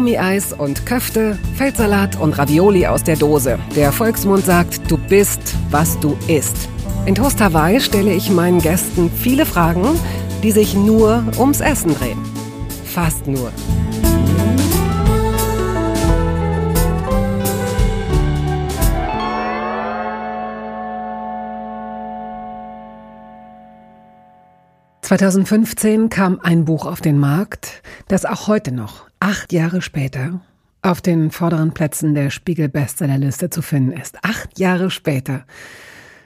Kaugummi-Eis und Köfte, Feldsalat und Ravioli aus der Dose. Der Volksmund sagt, du bist, was du isst. In Toast Hawaii stelle ich meinen Gästen viele Fragen, die sich nur ums Essen drehen. Fast nur. ...2015 kam ein Buch auf den Markt, das auch heute noch, acht Jahre später, auf den vorderen Plätzen der Spiegel-Bestsellerliste zu finden ist. Acht Jahre später.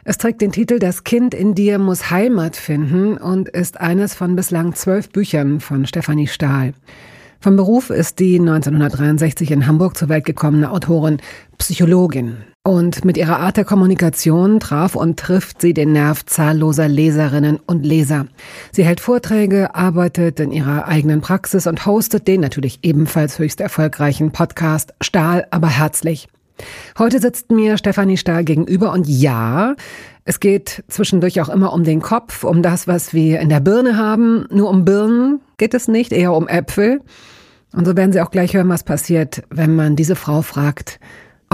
Es trägt den Titel Das Kind in dir muss Heimat finden und ist eines von bislang zwölf Büchern von Stefanie Stahl. Vom Beruf ist die 1963 in Hamburg zur Welt gekommene Autorin Psychologin. Und mit ihrer Art der Kommunikation traf und trifft sie den Nerv zahlloser Leserinnen und Leser. Sie hält Vorträge, arbeitet in ihrer eigenen Praxis und hostet den natürlich ebenfalls höchst erfolgreichen Podcast Stahl, aber herzlich. Heute sitzt mir Stefanie Stahl gegenüber und ja, es geht zwischendurch auch immer um den Kopf, um das, was wir in der Birne haben. Nur um Birnen geht es nicht, eher um Äpfel. Und so werden Sie auch gleich hören, was passiert, wenn man diese Frau fragt,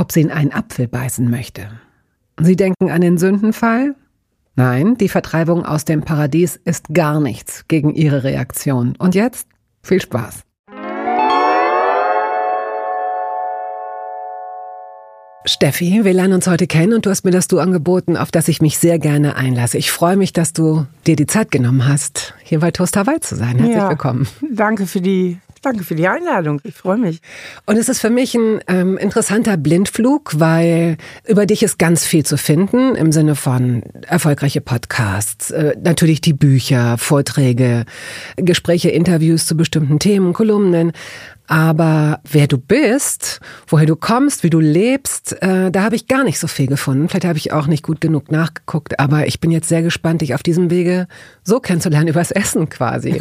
ob sie in einen Apfel beißen möchte. Sie denken an den Sündenfall? Nein, die Vertreibung aus dem Paradies ist gar nichts gegen Ihre Reaktion. Und jetzt viel Spaß. Steffi, wir lernen uns heute kennen und du hast mir das Du angeboten, auf das ich mich sehr gerne einlasse. Ich freue mich, dass du dir die Zeit genommen hast, hier bei Toast Hawaii zu sein. Herzlich ja, willkommen. Danke für die Danke für die Einladung. Ich freue mich. Und es ist für mich ein ähm, interessanter Blindflug, weil über dich ist ganz viel zu finden im Sinne von erfolgreiche Podcasts, äh, natürlich die Bücher, Vorträge, Gespräche, Interviews zu bestimmten Themen, Kolumnen. Aber wer du bist, woher du kommst, wie du lebst, äh, da habe ich gar nicht so viel gefunden. Vielleicht habe ich auch nicht gut genug nachgeguckt, aber ich bin jetzt sehr gespannt, dich auf diesem Wege so kennenzulernen, übers Essen quasi.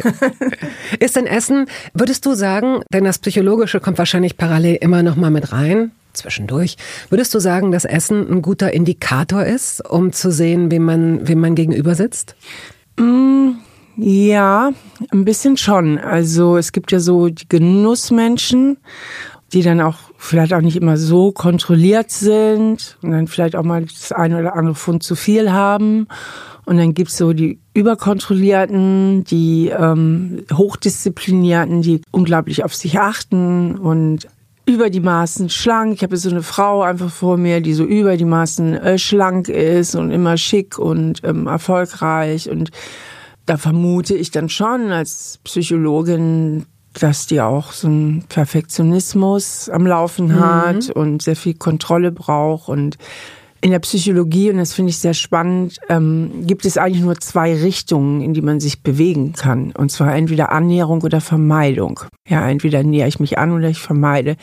Ist denn Essen, würdest du sagen, denn das Psychologische kommt wahrscheinlich parallel immer noch mal mit rein, zwischendurch. Würdest du sagen, dass Essen ein guter Indikator ist, um zu sehen, wem man, wem man gegenüber sitzt? Mm. Ja, ein bisschen schon. Also es gibt ja so die Genussmenschen, die dann auch vielleicht auch nicht immer so kontrolliert sind und dann vielleicht auch mal das eine oder andere Pfund zu viel haben. Und dann gibt's so die Überkontrollierten, die ähm, Hochdisziplinierten, die unglaublich auf sich achten und über die Maßen schlank. Ich habe so eine Frau einfach vor mir, die so über die Maßen äh, schlank ist und immer schick und ähm, erfolgreich und da vermute ich dann schon als Psychologin, dass die auch so einen Perfektionismus am Laufen mhm. hat mhm. und sehr viel Kontrolle braucht und in der Psychologie, und das finde ich sehr spannend, ähm, gibt es eigentlich nur zwei Richtungen, in die man sich bewegen kann. Und zwar entweder Annäherung oder Vermeidung. Ja, entweder nähere ich mich an oder ich vermeide.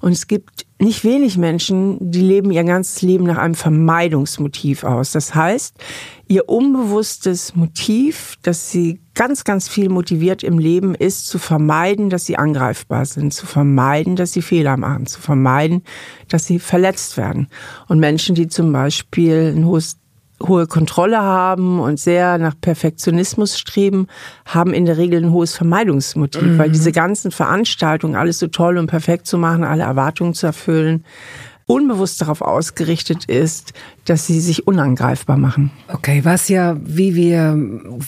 Und es gibt nicht wenig Menschen, die leben ihr ganzes Leben nach einem Vermeidungsmotiv aus. Das heißt, ihr unbewusstes Motiv, dass sie ganz, ganz viel motiviert im Leben ist, zu vermeiden, dass sie angreifbar sind, zu vermeiden, dass sie Fehler machen, zu vermeiden, dass sie verletzt werden. Und Menschen, die zum Beispiel ein hohes hohe Kontrolle haben und sehr nach Perfektionismus streben, haben in der Regel ein hohes Vermeidungsmotiv, mhm. weil diese ganzen Veranstaltungen, alles so toll und perfekt zu machen, alle Erwartungen zu erfüllen, unbewusst darauf ausgerichtet ist, dass sie sich unangreifbar machen. Okay, was ja, wie wir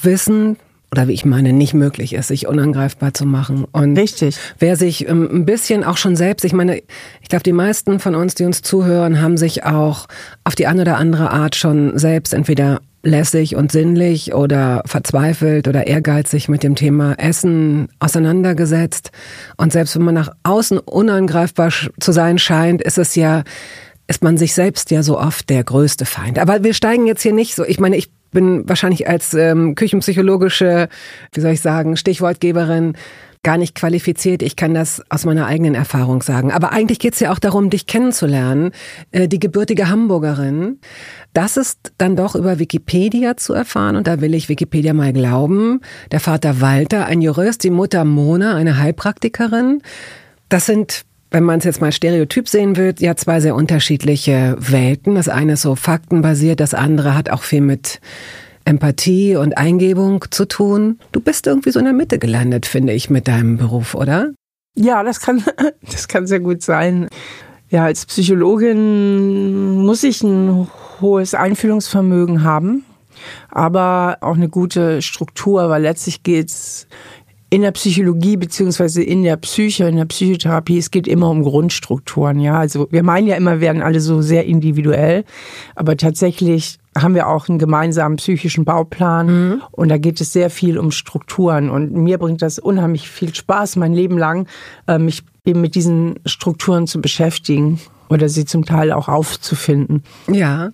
wissen, oder wie ich meine, nicht möglich ist, sich unangreifbar zu machen. Und Richtig. Wer sich ähm, ein bisschen auch schon selbst, ich meine, ich glaube, die meisten von uns, die uns zuhören, haben sich auch auf die eine oder andere Art schon selbst entweder lässig und sinnlich oder verzweifelt oder ehrgeizig mit dem Thema Essen auseinandergesetzt. Und selbst wenn man nach außen unangreifbar zu sein scheint, ist es ja, ist man sich selbst ja so oft der größte Feind. Aber wir steigen jetzt hier nicht so, ich meine, ich bin wahrscheinlich als ähm, küchenpsychologische, wie soll ich sagen, Stichwortgeberin gar nicht qualifiziert. Ich kann das aus meiner eigenen Erfahrung sagen. Aber eigentlich geht's ja auch darum, dich kennenzulernen. Äh, die gebürtige Hamburgerin. Das ist dann doch über Wikipedia zu erfahren. Und da will ich Wikipedia mal glauben. Der Vater Walter, ein Jurist, die Mutter Mona, eine Heilpraktikerin. Das sind wenn man es jetzt mal stereotyp sehen will, ja zwei sehr unterschiedliche Welten. Das eine ist so faktenbasiert, das andere hat auch viel mit Empathie und Eingebung zu tun. Du bist irgendwie so in der Mitte gelandet, finde ich, mit deinem Beruf, oder? Ja, das kann, das kann sehr gut sein. Ja, als Psychologin muss ich ein hohes Einfühlungsvermögen haben, aber auch eine gute Struktur, weil letztlich geht's in der Psychologie beziehungsweise in der Psyche, in der Psychotherapie, es geht immer um Grundstrukturen, ja. Also wir meinen ja immer, wir werden alle so sehr individuell, aber tatsächlich haben wir auch einen gemeinsamen psychischen Bauplan mhm. und da geht es sehr viel um Strukturen und mir bringt das unheimlich viel Spaß, mein Leben lang äh, mich eben mit diesen Strukturen zu beschäftigen oder sie zum Teil auch aufzufinden. Ja,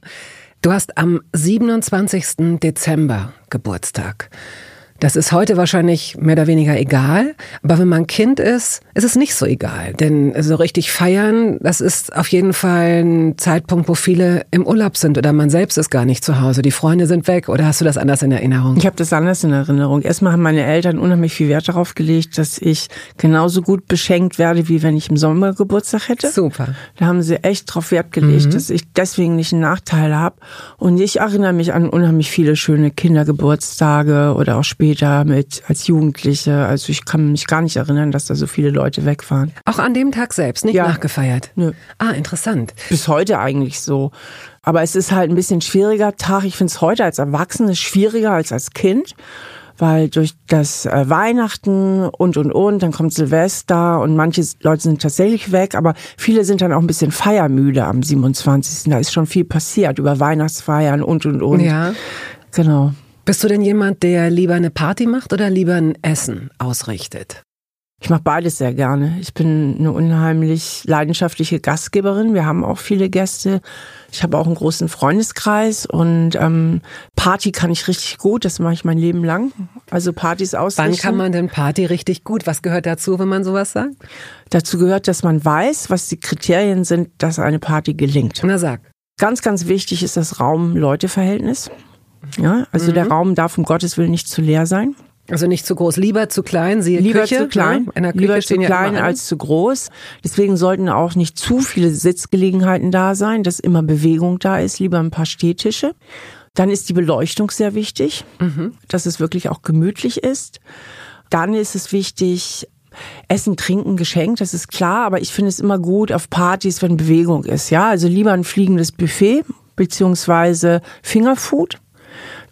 du hast am 27. Dezember Geburtstag. Das ist heute wahrscheinlich mehr oder weniger egal, aber wenn man Kind ist, ist es nicht so egal. Denn so richtig feiern, das ist auf jeden Fall ein Zeitpunkt, wo viele im Urlaub sind oder man selbst ist gar nicht zu Hause. Die Freunde sind weg oder hast du das anders in Erinnerung? Ich habe das anders in Erinnerung. Erstmal haben meine Eltern unheimlich viel Wert darauf gelegt, dass ich genauso gut beschenkt werde, wie wenn ich im Sommer Geburtstag hätte. Super. Da haben sie echt drauf Wert gelegt, mhm. dass ich deswegen nicht einen Nachteil habe. Und ich erinnere mich an unheimlich viele schöne Kindergeburtstage oder auch später später mit als Jugendliche. Also ich kann mich gar nicht erinnern, dass da so viele Leute wegfahren. Auch an dem Tag selbst, nicht ja. nachgefeiert? Nö. Ah, interessant. Bis heute eigentlich so. Aber es ist halt ein bisschen schwieriger Tag. Ich finde es heute als Erwachsene schwieriger als als Kind weil durch das äh, Weihnachten und und und, dann kommt Silvester und manche Leute sind tatsächlich weg, aber viele sind dann auch ein bisschen feiermüde am 27. Da ist schon viel passiert über Weihnachtsfeiern und und und. Ja. Genau. Bist du denn jemand, der lieber eine Party macht oder lieber ein Essen ausrichtet? Ich mache beides sehr gerne. Ich bin eine unheimlich leidenschaftliche Gastgeberin. Wir haben auch viele Gäste. Ich habe auch einen großen Freundeskreis und ähm, Party kann ich richtig gut. Das mache ich mein Leben lang. Also Partys ausrichten. Wann kann man denn Party richtig gut? Was gehört dazu, wenn man sowas sagt? Dazu gehört, dass man weiß, was die Kriterien sind, dass eine Party gelingt. Na sag. Ganz, ganz wichtig ist das Raum-Leute-Verhältnis. Ja, also mhm. der Raum darf um Gottes Willen nicht zu leer sein. Also nicht zu groß, lieber zu klein, siehe lieber Küche, zu klein, ne? in der Küche lieber zu klein ja als zu groß. Deswegen sollten auch nicht zu viele Sitzgelegenheiten da sein, dass immer Bewegung da ist, lieber ein paar Stehtische. Dann ist die Beleuchtung sehr wichtig, mhm. dass es wirklich auch gemütlich ist. Dann ist es wichtig, Essen, Trinken, Geschenk, das ist klar, aber ich finde es immer gut auf Partys, wenn Bewegung ist, ja. Also lieber ein fliegendes Buffet, beziehungsweise Fingerfood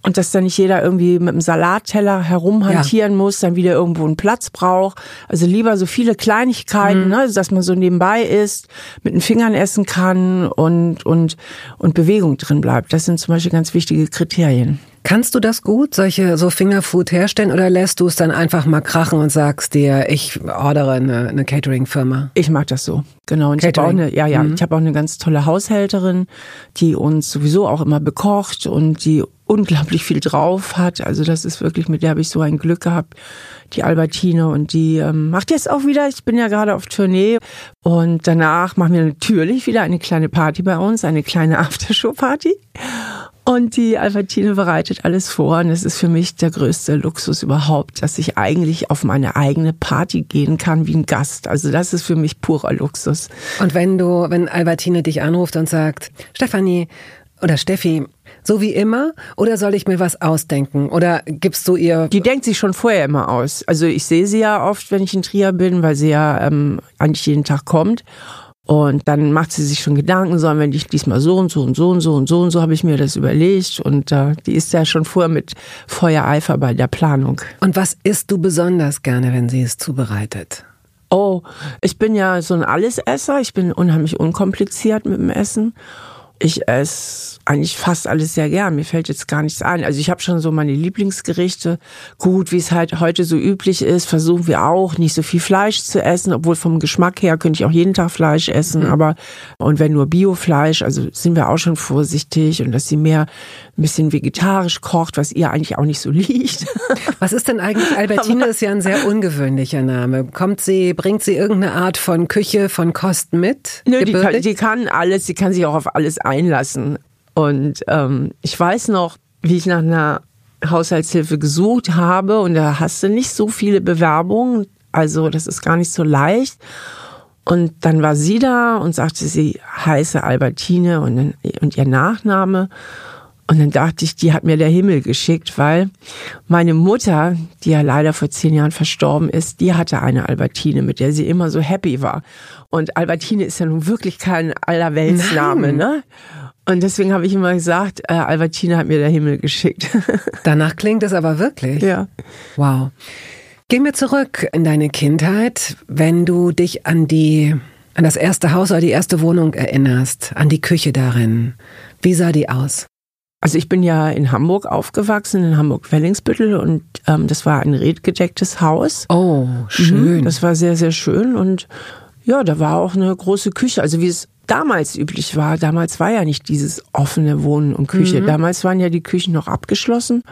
und dass da nicht jeder irgendwie mit einem Salatteller herumhantieren ja. muss, dann wieder irgendwo einen Platz braucht. Also lieber so viele Kleinigkeiten, mhm. ne, dass man so nebenbei ist, mit den Fingern essen kann und, und, und Bewegung drin bleibt. Das sind zum Beispiel ganz wichtige Kriterien. Kannst du das gut, solche so Fingerfood herstellen oder lässt du es dann einfach mal krachen und sagst dir, ich ordere eine, eine Catering-Firma? Ich mag das so, genau. Und Catering. ich habe auch eine, ja, ja, mhm. ich habe auch eine ganz tolle Haushälterin, die uns sowieso auch immer bekocht und die unglaublich viel drauf hat. Also das ist wirklich, mit der habe ich so ein Glück gehabt. Die Albertine und die ähm, macht jetzt auch wieder, ich bin ja gerade auf Tournee und danach machen wir natürlich wieder eine kleine Party bei uns, eine kleine Aftershow-Party. Und die Albertine bereitet alles vor und es ist für mich der größte Luxus überhaupt, dass ich eigentlich auf meine eigene Party gehen kann wie ein Gast. Also das ist für mich purer Luxus. Und wenn du, wenn Albertine dich anruft und sagt, Stefanie oder Steffi, so wie immer? Oder soll ich mir was ausdenken? Oder gibst du ihr. Die denkt sich schon vorher immer aus. Also ich sehe sie ja oft, wenn ich in Trier bin, weil sie ja ähm, eigentlich jeden Tag kommt. Und dann macht sie sich schon Gedanken, sollen wir nicht diesmal so und so und so und so und so und so habe ich mir das überlegt. Und äh, die ist ja schon vorher mit Feuereifer bei der Planung. Und was isst du besonders gerne, wenn sie es zubereitet? Oh, ich bin ja so ein Allesesser. Ich bin unheimlich unkompliziert mit dem Essen. Ich esse eigentlich fast alles sehr gern. Mir fällt jetzt gar nichts ein. Also ich habe schon so meine Lieblingsgerichte. Gut, wie es halt heute so üblich ist, versuchen wir auch nicht so viel Fleisch zu essen, obwohl vom Geschmack her könnte ich auch jeden Tag Fleisch essen. Mhm. Aber und wenn nur Biofleisch, also sind wir auch schon vorsichtig und dass sie mehr ein bisschen vegetarisch kocht, was ihr eigentlich auch nicht so liegt. Was ist denn eigentlich? Albertine ist ja ein sehr ungewöhnlicher Name. Kommt sie, bringt sie irgendeine Art von Küche, von Kost mit? Nö, die kann, die kann alles, sie kann sich auch auf alles einlassen. Und ähm, ich weiß noch, wie ich nach einer Haushaltshilfe gesucht habe und da hast du nicht so viele Bewerbungen, also das ist gar nicht so leicht. Und dann war sie da und sagte, sie heiße Albertine und, und ihr Nachname. Und dann dachte ich, die hat mir der Himmel geschickt, weil meine Mutter, die ja leider vor zehn Jahren verstorben ist, die hatte eine Albertine, mit der sie immer so happy war. Und Albertine ist ja nun wirklich kein Allerweltsname, ne? Und deswegen habe ich immer gesagt, äh, Albertine hat mir der Himmel geschickt. Danach klingt es aber wirklich. Ja. Wow. Gehen wir zurück in deine Kindheit, wenn du dich an die, an das erste Haus oder die erste Wohnung erinnerst, an die Küche darin. Wie sah die aus? Also ich bin ja in Hamburg aufgewachsen, in Hamburg-Wellingsbüttel und ähm, das war ein redgedecktes Haus. Oh, schön. Mhm, das war sehr, sehr schön und ja, da war auch eine große Küche, also wie es damals üblich war. Damals war ja nicht dieses offene Wohnen und Küche. Mhm. Damals waren ja die Küchen noch abgeschlossen.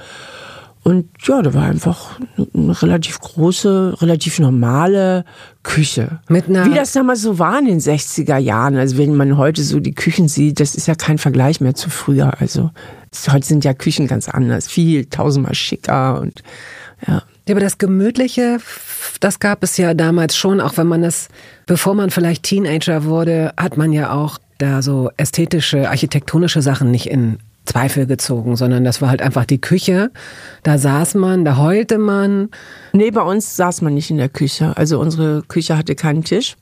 Und ja, da war einfach eine relativ große, relativ normale Küche. Mit einer Wie das damals so war in den 60er Jahren. Also wenn man heute so die Küchen sieht, das ist ja kein Vergleich mehr zu früher. Also heute sind ja Küchen ganz anders, viel tausendmal schicker und ja. Ja, aber das Gemütliche, das gab es ja damals schon, auch wenn man es, bevor man vielleicht Teenager wurde, hat man ja auch da so ästhetische, architektonische Sachen nicht in Zweifel gezogen, sondern das war halt einfach die Küche. Da saß man, da heulte man. Nee, bei uns saß man nicht in der Küche. Also unsere Küche hatte keinen Tisch.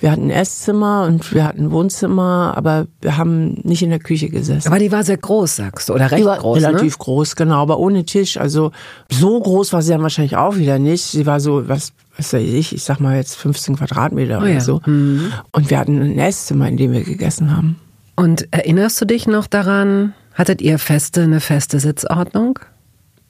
Wir hatten ein Esszimmer und wir hatten ein Wohnzimmer, aber wir haben nicht in der Küche gesessen. Aber die war sehr groß, sagst du, oder recht die war groß? Relativ ne? groß, genau, aber ohne Tisch. Also so groß war sie dann wahrscheinlich auch wieder nicht. Sie war so, was, was weiß ich, ich sag mal jetzt 15 Quadratmeter oh, oder ja. so. Mhm. Und wir hatten ein Esszimmer, in dem wir gegessen haben. Und erinnerst du dich noch daran, hattet ihr feste, eine feste Sitzordnung?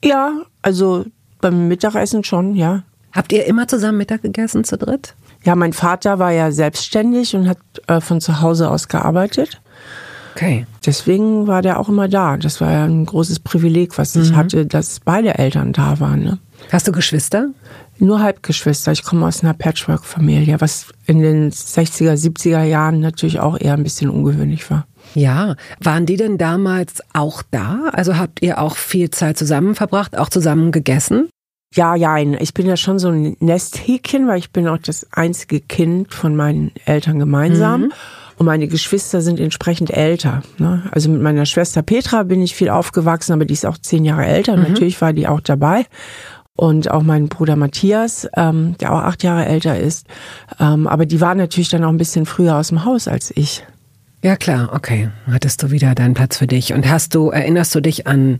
Ja, also beim Mittagessen schon, ja. Habt ihr immer zusammen Mittag gegessen zu dritt? Ja, mein Vater war ja selbstständig und hat äh, von zu Hause aus gearbeitet. Okay. Deswegen war der auch immer da. Das war ja ein großes Privileg, was ich mhm. hatte, dass beide Eltern da waren. Ne? Hast du Geschwister? Nur Halbgeschwister. Ich komme aus einer Patchwork-Familie, was in den 60er, 70er Jahren natürlich auch eher ein bisschen ungewöhnlich war. Ja, waren die denn damals auch da? Also habt ihr auch viel Zeit zusammen verbracht, auch zusammen gegessen? Ja, ja, ich bin ja schon so ein Nesthäkchen, weil ich bin auch das einzige Kind von meinen Eltern gemeinsam. Mhm. Und meine Geschwister sind entsprechend älter. Ne? Also mit meiner Schwester Petra bin ich viel aufgewachsen, aber die ist auch zehn Jahre älter. Mhm. Natürlich war die auch dabei. Und auch mein Bruder Matthias, ähm, der auch acht Jahre älter ist. Ähm, aber die waren natürlich dann auch ein bisschen früher aus dem Haus als ich. Ja klar, okay. Hattest du wieder deinen Platz für dich. Und hast du, erinnerst du dich an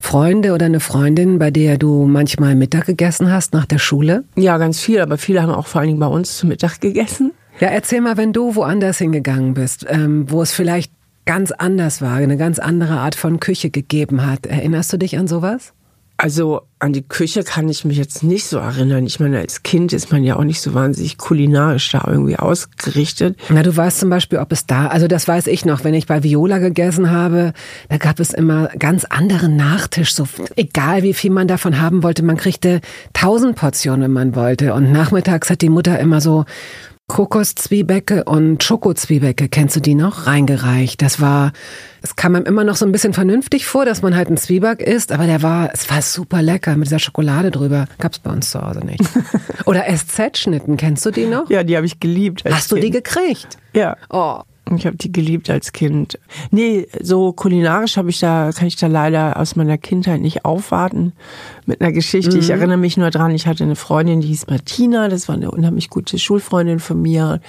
Freunde oder eine Freundin, bei der du manchmal Mittag gegessen hast nach der Schule? Ja, ganz viel, aber viele haben auch vor allen Dingen bei uns zu Mittag gegessen. Ja, erzähl mal, wenn du woanders hingegangen bist, ähm, wo es vielleicht ganz anders war, eine ganz andere Art von Küche gegeben hat. Erinnerst du dich an sowas? Also an die Küche kann ich mich jetzt nicht so erinnern. Ich meine, als Kind ist man ja auch nicht so wahnsinnig kulinarisch da irgendwie ausgerichtet. Na, du weißt zum Beispiel, ob es da, also das weiß ich noch, wenn ich bei Viola gegessen habe, da gab es immer ganz anderen Nachtisch, so egal wie viel man davon haben wollte, man kriegte tausend Portionen, wenn man wollte. Und nachmittags hat die Mutter immer so Kokoszwiebäcke und Schokozwiebäcke, kennst du die noch? Reingereicht. Das war, es kam einem immer noch so ein bisschen vernünftig vor, dass man halt einen Zwieback isst, aber der war, es war super lecker mit dieser Schokolade drüber. Gab's bei uns zu Hause nicht. Oder SZ-Schnitten, kennst du die noch? Ja, die habe ich geliebt. Hast du die gekriegt? Ja. Oh, ich habe die geliebt als Kind. Nee, so kulinarisch habe ich da, kann ich da leider aus meiner Kindheit nicht aufwarten mit einer Geschichte. Mhm. Ich erinnere mich nur dran, ich hatte eine Freundin, die hieß Martina, das war eine unheimlich gute Schulfreundin von mir.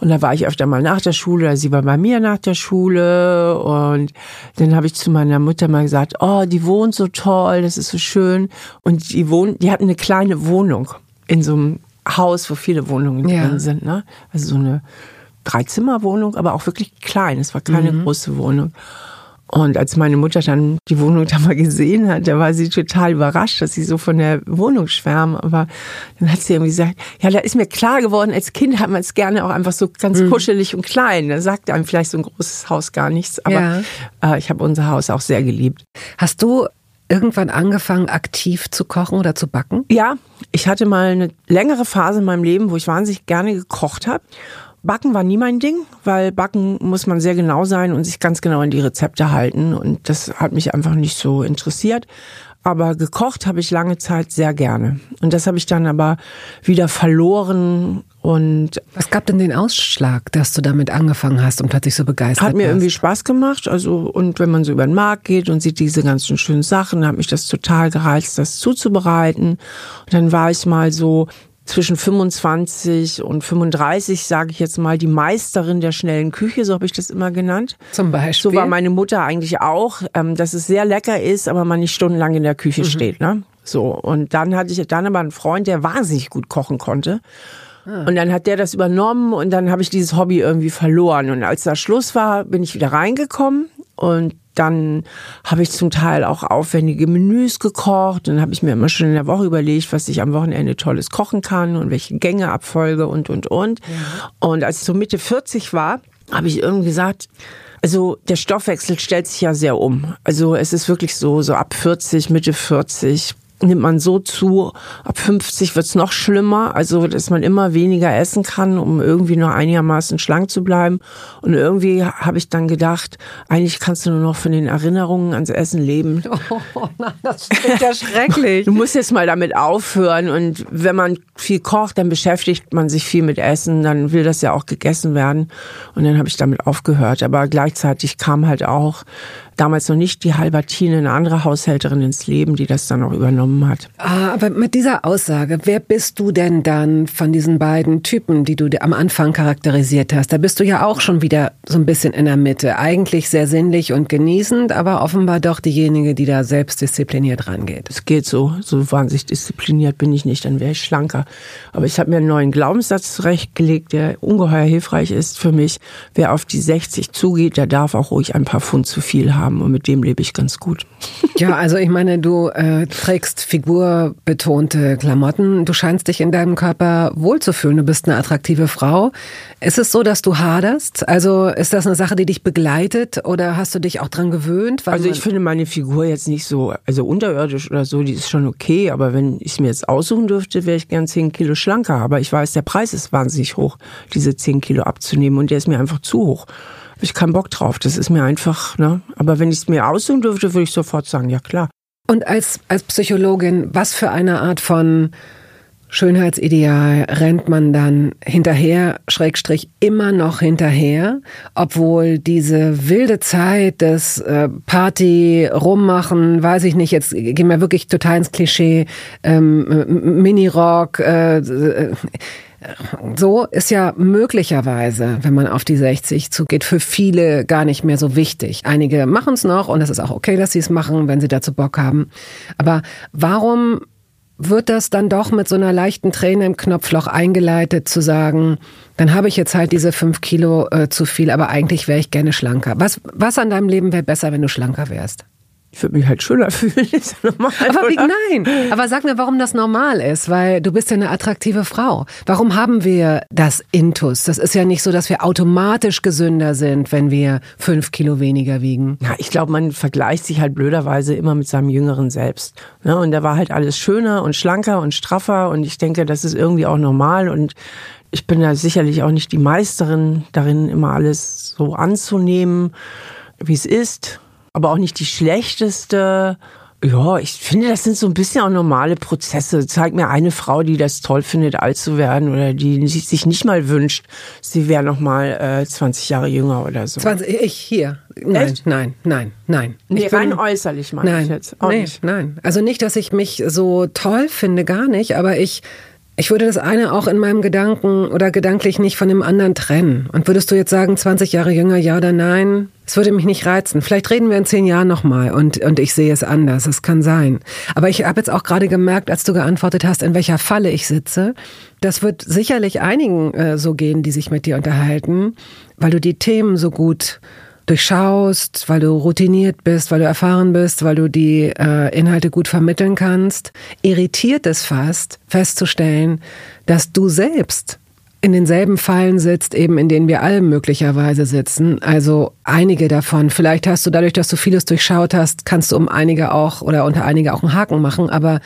Und da war ich öfter mal nach der Schule, sie war bei mir nach der Schule und dann habe ich zu meiner Mutter mal gesagt, oh, die wohnt so toll, das ist so schön. Und die wohnt, die hatten eine kleine Wohnung in so einem Haus, wo viele Wohnungen ja. drin sind, ne? Also so eine Dreizimmerwohnung, aber auch wirklich klein. Es war keine mhm. große Wohnung. Und als meine Mutter dann die Wohnung da mal gesehen hat, da war sie total überrascht, dass sie so von der Wohnung schwärmen. Aber dann hat sie irgendwie gesagt, ja, da ist mir klar geworden, als Kind hat man es gerne auch einfach so ganz mhm. kuschelig und klein. Da sagt einem vielleicht so ein großes Haus gar nichts. Aber ja. äh, ich habe unser Haus auch sehr geliebt. Hast du irgendwann angefangen, aktiv zu kochen oder zu backen? Ja, ich hatte mal eine längere Phase in meinem Leben, wo ich wahnsinnig gerne gekocht habe. Backen war nie mein Ding, weil Backen muss man sehr genau sein und sich ganz genau an die Rezepte halten. Und das hat mich einfach nicht so interessiert. aber gekocht habe ich lange Zeit sehr gerne. Und das habe ich dann aber wieder verloren und was gab denn den Ausschlag, dass du damit angefangen hast und plötzlich so begeistert Hat mir warst? irgendwie Spaß gemacht. Also, und wenn man so über den Markt geht und sieht diese ganzen schönen Sachen, hat mich das total gereizt, das zuzubereiten. Und dann war ich mal so zwischen 25 und 35, sage ich jetzt mal, die Meisterin der schnellen Küche, so habe ich das immer genannt. Zum Beispiel. So war meine Mutter eigentlich auch, ähm, dass es sehr lecker ist, aber man nicht stundenlang in der Küche mhm. steht. Ne? So, und dann hatte ich dann aber einen Freund, der wahnsinnig gut kochen konnte. Ah. Und dann hat der das übernommen und dann habe ich dieses Hobby irgendwie verloren. Und als da Schluss war, bin ich wieder reingekommen und dann habe ich zum Teil auch aufwendige Menüs gekocht. Dann habe ich mir immer schon in der Woche überlegt, was ich am Wochenende Tolles kochen kann und welche Gänge abfolge und, und, und. Ja. Und als ich so Mitte 40 war, habe ich irgendwie gesagt, also der Stoffwechsel stellt sich ja sehr um. Also es ist wirklich so, so ab 40, Mitte 40 nimmt man so zu. Ab 50 wird's noch schlimmer, also dass man immer weniger essen kann, um irgendwie nur einigermaßen schlank zu bleiben. Und irgendwie habe ich dann gedacht, eigentlich kannst du nur noch von den Erinnerungen ans Essen leben. Oh nein, das klingt ja schrecklich. Du musst jetzt mal damit aufhören. Und wenn man viel kocht, dann beschäftigt man sich viel mit Essen, dann will das ja auch gegessen werden. Und dann habe ich damit aufgehört. Aber gleichzeitig kam halt auch damals noch nicht die Halbertine, eine andere Haushälterin ins Leben, die das dann auch übernommen hat. Ah, aber mit dieser Aussage, wer bist du denn dann von diesen beiden Typen, die du am Anfang charakterisiert hast? Da bist du ja auch schon wieder so ein bisschen in der Mitte. Eigentlich sehr sinnlich und genießend, aber offenbar doch diejenige, die da selbstdiszipliniert rangeht. Es geht so. So wahnsinnig diszipliniert bin ich nicht, dann wäre ich schlanker. Aber ich habe mir einen neuen Glaubenssatz zurechtgelegt, der ungeheuer hilfreich ist für mich. Wer auf die 60 zugeht, der darf auch ruhig ein paar Pfund zu viel haben haben und mit dem lebe ich ganz gut. Ja, also ich meine, du äh, trägst figurbetonte Klamotten, du scheinst dich in deinem Körper wohlzufühlen, du bist eine attraktive Frau. Ist es so, dass du haderst? Also ist das eine Sache, die dich begleitet oder hast du dich auch dran gewöhnt? also ich finde meine Figur jetzt nicht so, also unterirdisch oder so, die ist schon okay, aber wenn ich es mir jetzt aussuchen dürfte, wäre ich gern 10 Kilo schlanker. Aber ich weiß, der Preis ist wahnsinnig hoch, diese 10 Kilo abzunehmen und der ist mir einfach zu hoch habe ich keinen Bock drauf. Das ist mir einfach, ne? Aber wenn ich es mir aussuchen dürfte, würde ich sofort sagen, ja klar. Und als, als Psychologin, was für eine Art von Schönheitsideal rennt man dann hinterher, Schrägstrich immer noch hinterher, obwohl diese wilde Zeit des äh, Party, Rummachen, weiß ich nicht, jetzt gehen wir wirklich total ins Klischee, ähm, Minirock, äh, äh, so ist ja möglicherweise, wenn man auf die 60 zugeht, für viele gar nicht mehr so wichtig. Einige machen es noch und es ist auch okay, dass sie es machen, wenn sie dazu Bock haben. Aber warum wird das dann doch mit so einer leichten Träne im Knopfloch eingeleitet, zu sagen, dann habe ich jetzt halt diese fünf Kilo äh, zu viel, aber eigentlich wäre ich gerne schlanker. Was, was an deinem Leben wäre besser, wenn du schlanker wärst? Ich würde mich halt schöner fühlen. Ist normal, aber wie, nein, aber sag mir, warum das normal ist, weil du bist ja eine attraktive Frau. Warum haben wir das Intus? Das ist ja nicht so, dass wir automatisch gesünder sind, wenn wir fünf Kilo weniger wiegen. Ja, ich glaube, man vergleicht sich halt blöderweise immer mit seinem jüngeren Selbst. Ne? Und da war halt alles schöner und schlanker und straffer und ich denke, das ist irgendwie auch normal und ich bin da sicherlich auch nicht die Meisterin darin, immer alles so anzunehmen, wie es ist aber auch nicht die schlechteste. Ja, ich finde, das sind so ein bisschen auch normale Prozesse. Zeig mir eine Frau, die das toll findet, alt zu werden oder die sich nicht mal wünscht, sie wäre noch mal äh, 20 Jahre jünger oder so. 20, ich hier. Nein, Echt? nein, nein, nein. Nee, ich rein bin, äußerlich meine nein, ich jetzt. Auch nee, nicht. nein. Also nicht, dass ich mich so toll finde, gar nicht, aber ich ich würde das eine auch in meinem Gedanken oder gedanklich nicht von dem anderen trennen. Und würdest du jetzt sagen, 20 Jahre jünger, ja oder nein? Es würde mich nicht reizen. Vielleicht reden wir in zehn Jahren nochmal und, und ich sehe es anders. Es kann sein. Aber ich habe jetzt auch gerade gemerkt, als du geantwortet hast, in welcher Falle ich sitze. Das wird sicherlich einigen äh, so gehen, die sich mit dir unterhalten, weil du die Themen so gut durchschaust, weil du routiniert bist, weil du erfahren bist, weil du die äh, Inhalte gut vermitteln kannst, irritiert es fast festzustellen, dass du selbst in denselben Fallen sitzt, eben in denen wir alle möglicherweise sitzen. Also einige davon. Vielleicht hast du dadurch, dass du vieles durchschaut hast, kannst du um einige auch oder unter einige auch einen Haken machen. Aber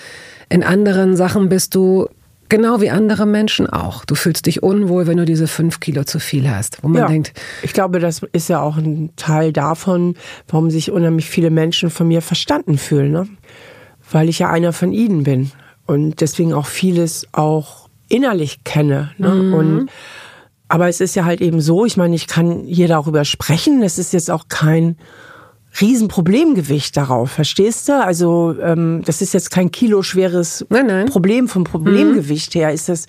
in anderen Sachen bist du Genau wie andere Menschen auch. Du fühlst dich unwohl, wenn du diese fünf Kilo zu viel hast. Wo man ja, denkt. Ich glaube, das ist ja auch ein Teil davon, warum sich unheimlich viele Menschen von mir verstanden fühlen. Ne? weil ich ja einer von ihnen bin und deswegen auch vieles auch innerlich kenne. Ne? Mhm. Und aber es ist ja halt eben so, ich meine, ich kann hier darüber sprechen. Es ist jetzt auch kein Riesenproblemgewicht darauf, verstehst du? Also ähm, das ist jetzt kein kiloschweres nein, nein. Problem vom Problemgewicht mhm. her. Ist das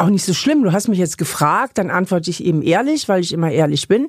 auch nicht so schlimm. Du hast mich jetzt gefragt, dann antworte ich eben ehrlich, weil ich immer ehrlich bin.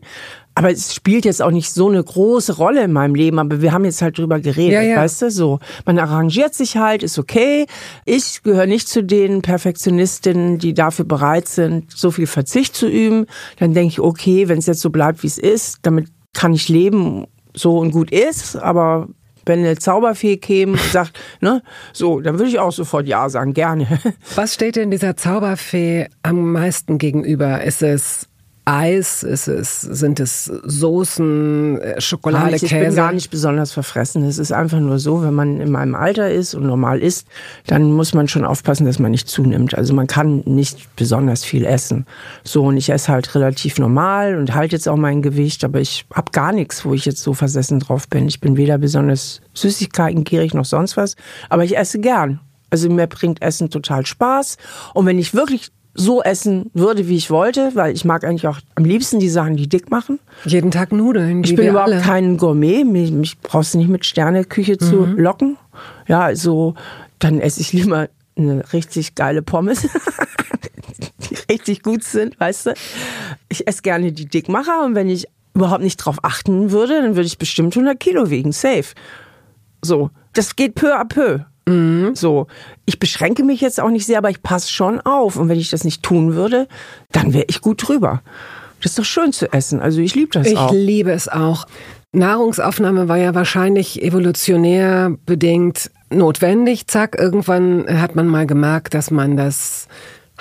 Aber es spielt jetzt auch nicht so eine große Rolle in meinem Leben. Aber wir haben jetzt halt drüber geredet, ja, ja. weißt du? So, man arrangiert sich halt, ist okay. Ich gehöre nicht zu den Perfektionistinnen, die dafür bereit sind, so viel Verzicht zu üben. Dann denke ich, okay, wenn es jetzt so bleibt, wie es ist, damit kann ich leben so und gut ist, aber wenn eine Zauberfee käme und sagt, ne, so, dann würde ich auch sofort Ja sagen, gerne. Was steht denn dieser Zauberfee am meisten gegenüber? Ist es Eis? Ist es, sind es Soßen, äh, Schokolade, ich, Käse? Ich bin gar nicht besonders verfressen. Es ist einfach nur so, wenn man in meinem Alter ist und normal isst, dann muss man schon aufpassen, dass man nicht zunimmt. Also man kann nicht besonders viel essen. So, und ich esse halt relativ normal und halte jetzt auch mein Gewicht, aber ich habe gar nichts, wo ich jetzt so versessen drauf bin. Ich bin weder besonders Süßigkeiten gierig noch sonst was, aber ich esse gern. Also mir bringt Essen total Spaß. Und wenn ich wirklich so essen würde, wie ich wollte, weil ich mag eigentlich auch am liebsten die Sachen, die dick machen. Jeden Tag Nudeln. Ich bin überhaupt alle. kein Gourmet. Mich, mich brauchst du nicht mit Sterneküche mhm. zu locken. Ja, also dann esse ich lieber eine richtig geile Pommes, die richtig gut sind, weißt du. Ich esse gerne die Dickmacher und wenn ich überhaupt nicht drauf achten würde, dann würde ich bestimmt 100 Kilo wiegen, safe. So, das geht peu à peu. Mhm. So, ich beschränke mich jetzt auch nicht sehr, aber ich passe schon auf. Und wenn ich das nicht tun würde, dann wäre ich gut drüber. Das ist doch schön zu essen. Also ich liebe das ich auch. Ich liebe es auch. Nahrungsaufnahme war ja wahrscheinlich evolutionär bedingt notwendig. Zack, irgendwann hat man mal gemerkt, dass man das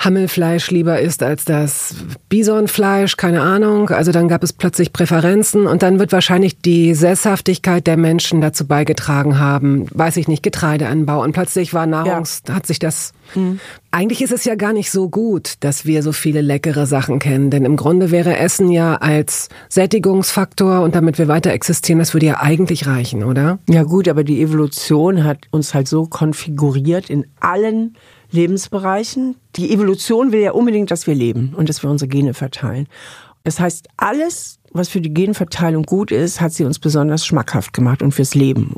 Hammelfleisch lieber isst als das Bisonfleisch, keine Ahnung. Also dann gab es plötzlich Präferenzen und dann wird wahrscheinlich die Sesshaftigkeit der Menschen dazu beigetragen haben, weiß ich nicht, Getreideanbau und plötzlich war Nahrungs, ja. hat sich das mhm. Eigentlich ist es ja gar nicht so gut, dass wir so viele leckere Sachen kennen, denn im Grunde wäre Essen ja als Sättigungsfaktor und damit wir weiter existieren, das würde ja eigentlich reichen, oder? Ja gut, aber die Evolution hat uns halt so konfiguriert in allen Lebensbereichen. Die Evolution will ja unbedingt, dass wir leben und dass wir unsere Gene verteilen. Das heißt, alles, was für die Genverteilung gut ist, hat sie uns besonders schmackhaft gemacht und fürs Leben.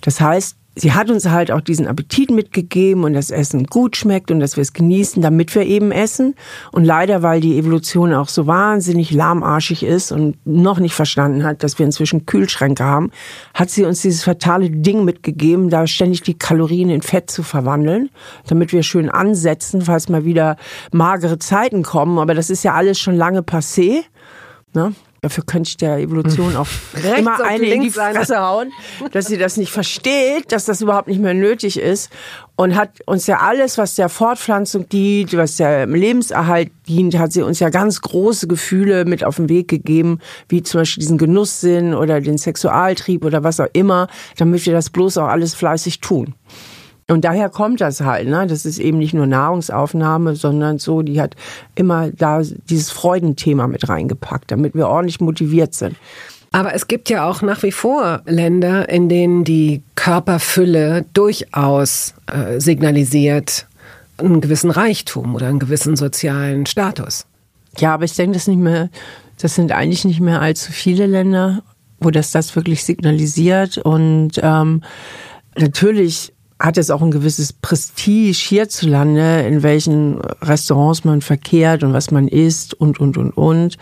Das heißt, sie hat uns halt auch diesen Appetit mitgegeben und das Essen gut schmeckt und dass wir es genießen, damit wir eben essen. Und leider, weil die Evolution auch so wahnsinnig lahmarschig ist und noch nicht verstanden hat, dass wir inzwischen Kühlschränke haben, hat sie uns dieses fatale Ding mitgegeben, da ständig die Kalorien in Fett zu verwandeln, damit wir schön ansetzen, falls mal wieder magere Zeiten kommen. Aber das ist ja alles schon lange passé. Ne? Dafür könnte ich der Evolution auch immer eine in die Fresse hauen, dass sie das nicht versteht, dass das überhaupt nicht mehr nötig ist. Und hat uns ja alles, was der Fortpflanzung dient, was der Lebenserhalt dient, hat sie uns ja ganz große Gefühle mit auf den Weg gegeben, wie zum Beispiel diesen Genusssinn oder den Sexualtrieb oder was auch immer, damit wir das bloß auch alles fleißig tun. Und daher kommt das halt, ne? Das ist eben nicht nur Nahrungsaufnahme, sondern so, die hat immer da dieses Freudenthema mit reingepackt, damit wir ordentlich motiviert sind. Aber es gibt ja auch nach wie vor Länder, in denen die Körperfülle durchaus äh, signalisiert einen gewissen Reichtum oder einen gewissen sozialen Status. Ja, aber ich denke, das nicht mehr, das sind eigentlich nicht mehr allzu viele Länder, wo das das wirklich signalisiert. Und ähm, natürlich hat es auch ein gewisses Prestige hierzulande, in welchen Restaurants man verkehrt und was man isst und, und, und, und.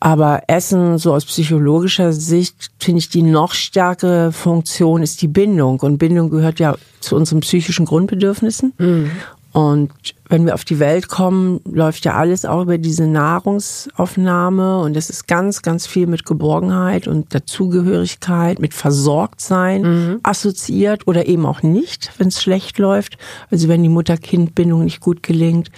Aber Essen, so aus psychologischer Sicht, finde ich die noch stärkere Funktion ist die Bindung. Und Bindung gehört ja zu unseren psychischen Grundbedürfnissen. Mhm. Und wenn wir auf die Welt kommen, läuft ja alles auch über diese Nahrungsaufnahme und es ist ganz, ganz viel mit Geborgenheit und Dazugehörigkeit, mit Versorgtsein mhm. assoziiert oder eben auch nicht, wenn es schlecht läuft. Also wenn die Mutter-Kind-Bindung nicht gut gelingt.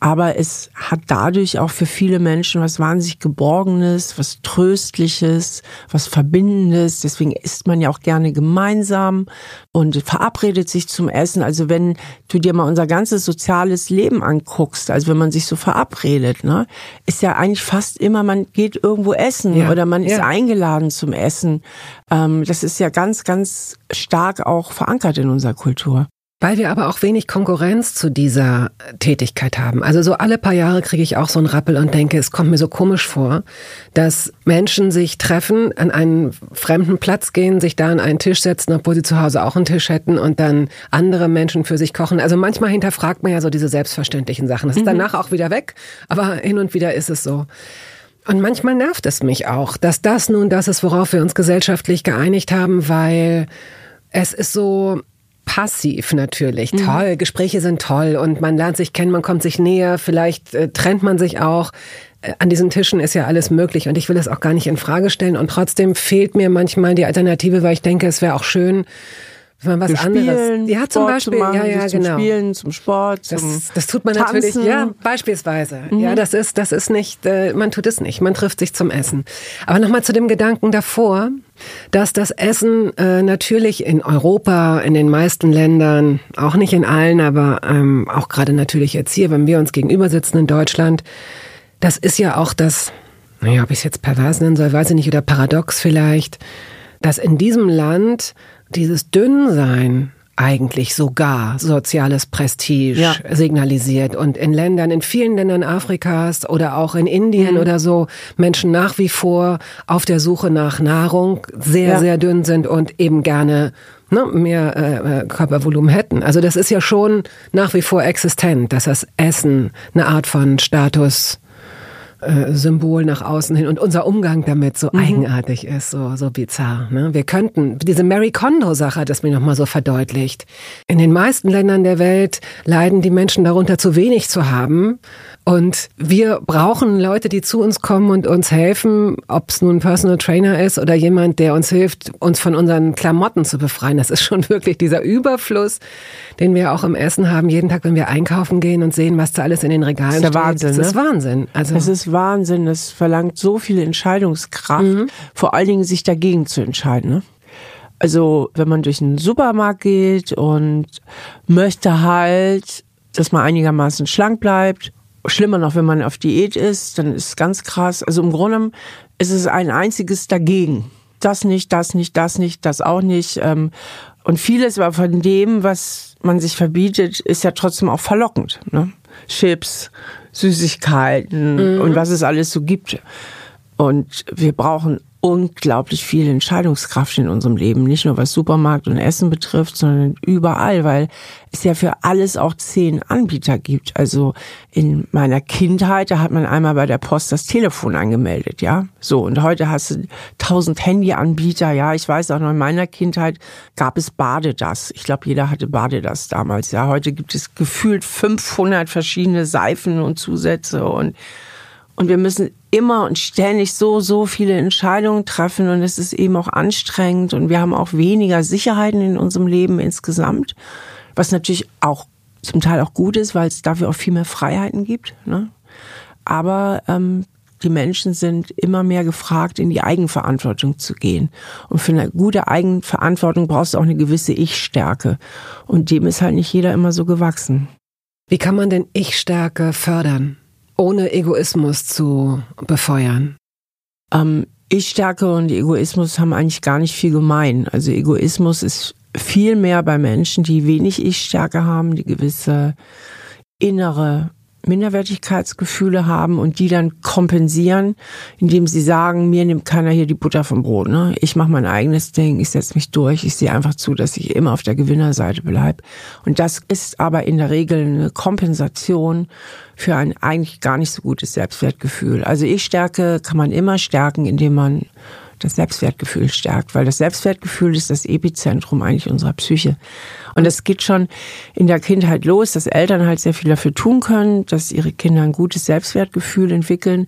Aber es hat dadurch auch für viele Menschen was wahnsinnig Geborgenes, was Tröstliches, was Verbindendes. Deswegen isst man ja auch gerne gemeinsam und verabredet sich zum Essen. Also wenn du dir mal unser ganzes soziales das Leben anguckst, also wenn man sich so verabredet, ne, ist ja eigentlich fast immer, man geht irgendwo essen ja. oder man ist ja. eingeladen zum Essen. Ähm, das ist ja ganz, ganz stark auch verankert in unserer Kultur. Weil wir aber auch wenig Konkurrenz zu dieser Tätigkeit haben. Also so alle paar Jahre kriege ich auch so einen Rappel und denke, es kommt mir so komisch vor, dass Menschen sich treffen, an einen fremden Platz gehen, sich da an einen Tisch setzen, obwohl sie zu Hause auch einen Tisch hätten und dann andere Menschen für sich kochen. Also manchmal hinterfragt man ja so diese selbstverständlichen Sachen. Das ist mhm. danach auch wieder weg, aber hin und wieder ist es so. Und manchmal nervt es mich auch, dass das nun das ist, worauf wir uns gesellschaftlich geeinigt haben, weil es ist so, passiv natürlich. Mhm. Toll, Gespräche sind toll und man lernt sich kennen, man kommt sich näher, vielleicht äh, trennt man sich auch. Äh, an diesen Tischen ist ja alles möglich und ich will es auch gar nicht in Frage stellen und trotzdem fehlt mir manchmal die Alternative, weil ich denke, es wäre auch schön, wenn man was anderes. Ja, zum Sport Beispiel. Machen, ja, ja, zum genau. Spielen, zum Sport, zum das, das tut man Tanzen. natürlich. Ja, beispielsweise. Mhm. Ja, das ist, das ist nicht, äh, man tut es nicht. Man trifft sich zum Essen. Aber nochmal zu dem Gedanken davor, dass das Essen äh, natürlich in Europa, in den meisten Ländern, auch nicht in allen, aber ähm, auch gerade natürlich jetzt hier, wenn wir uns gegenüber sitzen in Deutschland, das ist ja auch das, naja, ob ich es jetzt pervers nennen soll, weiß ich nicht, oder paradox vielleicht, dass in diesem Land dieses Dünnsein eigentlich sogar soziales Prestige ja. signalisiert und in Ländern, in vielen Ländern Afrikas oder auch in Indien mhm. oder so Menschen nach wie vor auf der Suche nach Nahrung sehr, ja. sehr dünn sind und eben gerne ne, mehr äh, äh Körpervolumen hätten. Also das ist ja schon nach wie vor existent, dass das Essen eine Art von Status äh, Symbol nach außen hin und unser Umgang damit so mhm. eigenartig ist, so, so bizarr. Ne? Wir könnten, diese Mary Kondo-Sache hat es mir nochmal so verdeutlicht. In den meisten Ländern der Welt leiden die Menschen darunter, zu wenig zu haben. Und wir brauchen Leute, die zu uns kommen und uns helfen, ob es nun ein Personal Trainer ist oder jemand, der uns hilft, uns von unseren Klamotten zu befreien. Das ist schon wirklich dieser Überfluss, den wir auch im Essen haben, jeden Tag, wenn wir einkaufen gehen und sehen, was da alles in den Regalen das ist steht. Wahnsinn, das ist ne? Wahnsinn. Also es ist Wahnsinn. Es verlangt so viel Entscheidungskraft, mhm. vor allen Dingen sich dagegen zu entscheiden. Ne? Also wenn man durch einen Supermarkt geht und möchte halt, dass man einigermaßen schlank bleibt Schlimmer noch, wenn man auf Diät ist, dann ist es ganz krass. Also im Grunde ist es ein einziges Dagegen. Das nicht, das nicht, das nicht, das auch nicht. Ähm, und vieles aber von dem, was man sich verbietet, ist ja trotzdem auch verlockend. Ne? Chips, Süßigkeiten mhm. und was es alles so gibt. Und wir brauchen unglaublich viel Entscheidungskraft in unserem Leben. Nicht nur was Supermarkt und Essen betrifft, sondern überall, weil es ja für alles auch zehn Anbieter gibt. Also in meiner Kindheit, da hat man einmal bei der Post das Telefon angemeldet, ja. So, und heute hast du tausend Handyanbieter, ja. Ich weiß auch noch, in meiner Kindheit gab es Badedas. Ich glaube, jeder hatte Badedas damals, ja. Heute gibt es gefühlt 500 verschiedene Seifen und Zusätze und und wir müssen immer und ständig so, so viele Entscheidungen treffen und es ist eben auch anstrengend und wir haben auch weniger Sicherheiten in unserem Leben insgesamt, was natürlich auch zum Teil auch gut ist, weil es dafür auch viel mehr Freiheiten gibt. Ne? Aber ähm, die Menschen sind immer mehr gefragt, in die Eigenverantwortung zu gehen. Und für eine gute Eigenverantwortung brauchst du auch eine gewisse Ich-Stärke. Und dem ist halt nicht jeder immer so gewachsen. Wie kann man denn Ich-Stärke fördern? Ohne Egoismus zu befeuern? Ähm, Ich-Stärke und Egoismus haben eigentlich gar nicht viel gemein. Also Egoismus ist viel mehr bei Menschen, die wenig Ich-Stärke haben, die gewisse innere Minderwertigkeitsgefühle haben und die dann kompensieren, indem sie sagen, mir nimmt keiner hier die Butter vom Brot. Ne? Ich mache mein eigenes Ding, ich setze mich durch, ich sehe einfach zu, dass ich immer auf der Gewinnerseite bleibe. Und das ist aber in der Regel eine Kompensation für ein eigentlich gar nicht so gutes Selbstwertgefühl. Also ich stärke kann man immer stärken, indem man das Selbstwertgefühl stärkt, weil das Selbstwertgefühl ist das Epizentrum eigentlich unserer Psyche. Und das geht schon in der Kindheit los, dass Eltern halt sehr viel dafür tun können, dass ihre Kinder ein gutes Selbstwertgefühl entwickeln,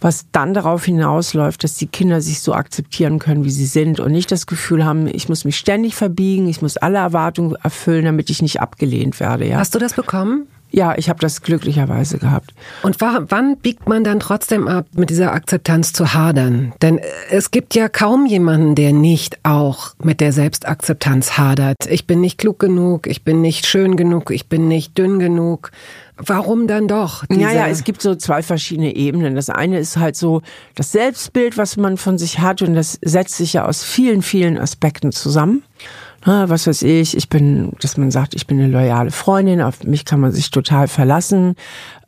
was dann darauf hinausläuft, dass die Kinder sich so akzeptieren können, wie sie sind und nicht das Gefühl haben, ich muss mich ständig verbiegen, ich muss alle Erwartungen erfüllen, damit ich nicht abgelehnt werde. Ja? Hast du das bekommen? Ja, ich habe das glücklicherweise gehabt. Und wann biegt man dann trotzdem ab, mit dieser Akzeptanz zu hadern? Denn es gibt ja kaum jemanden, der nicht auch mit der Selbstakzeptanz hadert. Ich bin nicht klug genug, ich bin nicht schön genug, ich bin nicht dünn genug. Warum dann doch? Ja, ja, es gibt so zwei verschiedene Ebenen. Das eine ist halt so das Selbstbild, was man von sich hat und das setzt sich ja aus vielen, vielen Aspekten zusammen was weiß ich, ich bin, dass man sagt, ich bin eine loyale Freundin, auf mich kann man sich total verlassen.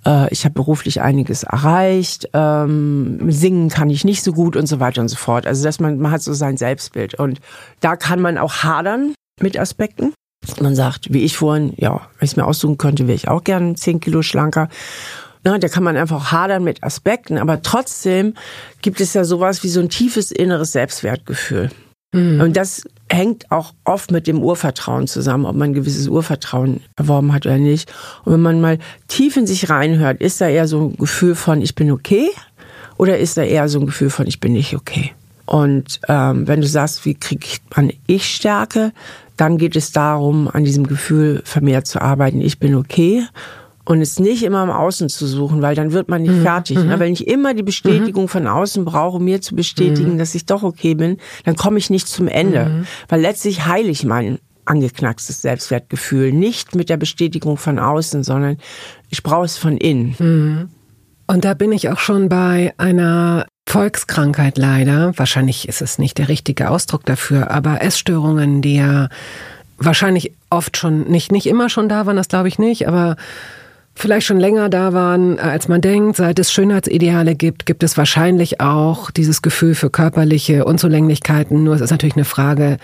Äh, ich habe beruflich einiges erreicht, ähm, singen kann ich nicht so gut und so weiter und so fort. Also dass man, man hat so sein Selbstbild und da kann man auch hadern mit Aspekten. Man sagt, wie ich vorhin, ja, wenn ich es mir aussuchen könnte, wäre ich auch gern zehn Kilo schlanker. Na, da kann man einfach hadern mit Aspekten, aber trotzdem gibt es ja sowas wie so ein tiefes inneres Selbstwertgefühl. Mhm. Und das hängt auch oft mit dem Urvertrauen zusammen, ob man ein gewisses Urvertrauen erworben hat oder nicht. Und wenn man mal tief in sich reinhört, ist da eher so ein Gefühl von, ich bin okay? Oder ist da eher so ein Gefühl von, ich bin nicht okay? Und ähm, wenn du sagst, wie kriege ich man Ich-Stärke, dann geht es darum, an diesem Gefühl vermehrt zu arbeiten, ich bin okay und es nicht immer im Außen zu suchen, weil dann wird man nicht mhm. fertig. Ne? Mhm. Wenn ich immer die Bestätigung mhm. von außen brauche, um mir zu bestätigen, mhm. dass ich doch okay bin, dann komme ich nicht zum Ende. Mhm. Weil letztlich heile ich mein angeknackstes Selbstwertgefühl nicht mit der Bestätigung von außen, sondern ich brauche es von innen. Mhm. Und da bin ich auch schon bei einer Volkskrankheit leider. Wahrscheinlich ist es nicht der richtige Ausdruck dafür, aber Essstörungen, die ja wahrscheinlich oft schon, nicht, nicht immer schon da waren, das glaube ich nicht, aber vielleicht schon länger da waren, äh, als man denkt. Seit es Schönheitsideale gibt, gibt es wahrscheinlich auch dieses Gefühl für körperliche Unzulänglichkeiten. Nur es ist natürlich eine Frage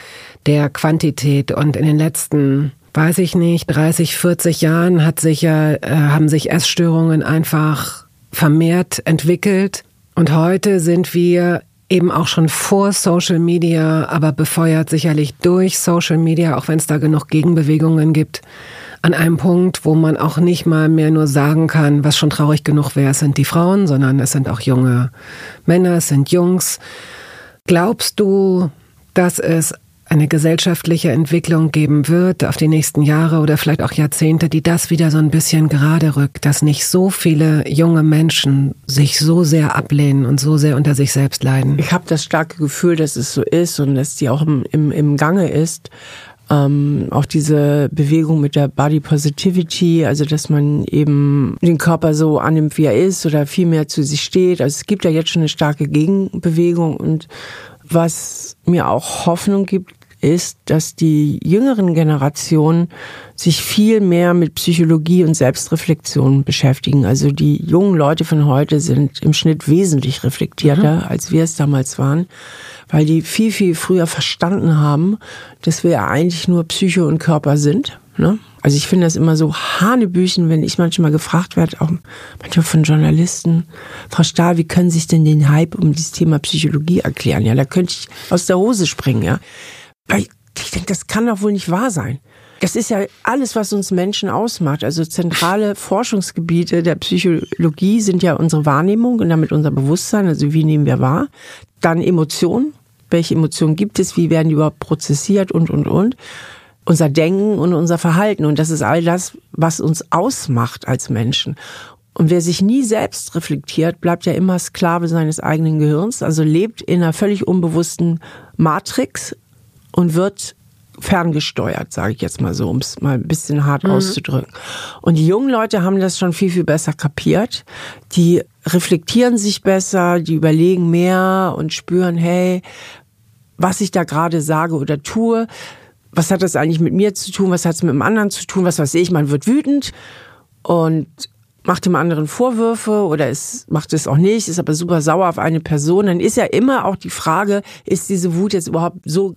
der Quantität. Und in den letzten, weiß ich nicht, 30, 40 Jahren hat sich ja, äh, haben sich Essstörungen einfach vermehrt entwickelt. Und heute sind wir eben auch schon vor Social Media, aber befeuert sicherlich durch Social Media, auch wenn es da genug Gegenbewegungen gibt, an einem Punkt, wo man auch nicht mal mehr nur sagen kann, was schon traurig genug wäre, es sind die Frauen, sondern es sind auch junge Männer, es sind Jungs. Glaubst du, dass es eine gesellschaftliche Entwicklung geben wird auf die nächsten Jahre oder vielleicht auch Jahrzehnte, die das wieder so ein bisschen gerade rückt, dass nicht so viele junge Menschen sich so sehr ablehnen und so sehr unter sich selbst leiden. Ich habe das starke Gefühl, dass es so ist und dass die auch im, im, im Gange ist ähm, auch diese Bewegung mit der Body Positivity, also dass man eben den Körper so annimmt, wie er ist oder viel mehr zu sich steht. Also es gibt ja jetzt schon eine starke Gegenbewegung und was mir auch Hoffnung gibt, ist, dass die jüngeren Generationen sich viel mehr mit Psychologie und Selbstreflexion beschäftigen. Also die jungen Leute von heute sind im Schnitt wesentlich reflektierter, mhm. als wir es damals waren weil die viel, viel früher verstanden haben, dass wir ja eigentlich nur Psyche und Körper sind. Ne? Also ich finde das immer so Hanebüchen, wenn ich manchmal gefragt werde, auch manchmal von Journalisten, Frau Stahl, wie können Sie sich denn den Hype um dieses Thema Psychologie erklären? Ja, da könnte ich aus der Hose springen, ja. Weil ich denke, das kann doch wohl nicht wahr sein. Das ist ja alles, was uns Menschen ausmacht. Also zentrale Forschungsgebiete der Psychologie sind ja unsere Wahrnehmung und damit unser Bewusstsein, also wie nehmen wir wahr. Dann Emotionen. Welche Emotionen gibt es? Wie werden die überhaupt prozessiert und, und, und. Unser Denken und unser Verhalten. Und das ist all das, was uns ausmacht als Menschen. Und wer sich nie selbst reflektiert, bleibt ja immer Sklave seines eigenen Gehirns, also lebt in einer völlig unbewussten Matrix und wird ferngesteuert, sage ich jetzt mal so, um es mal ein bisschen hart mhm. auszudrücken. Und die jungen Leute haben das schon viel, viel besser kapiert. Die reflektieren sich besser, die überlegen mehr und spüren, hey, was ich da gerade sage oder tue, was hat das eigentlich mit mir zu tun, was hat es mit dem anderen zu tun, was weiß ich, man wird wütend und macht dem anderen Vorwürfe oder es macht es auch nicht, ist aber super sauer auf eine Person, dann ist ja immer auch die Frage, ist diese Wut jetzt überhaupt so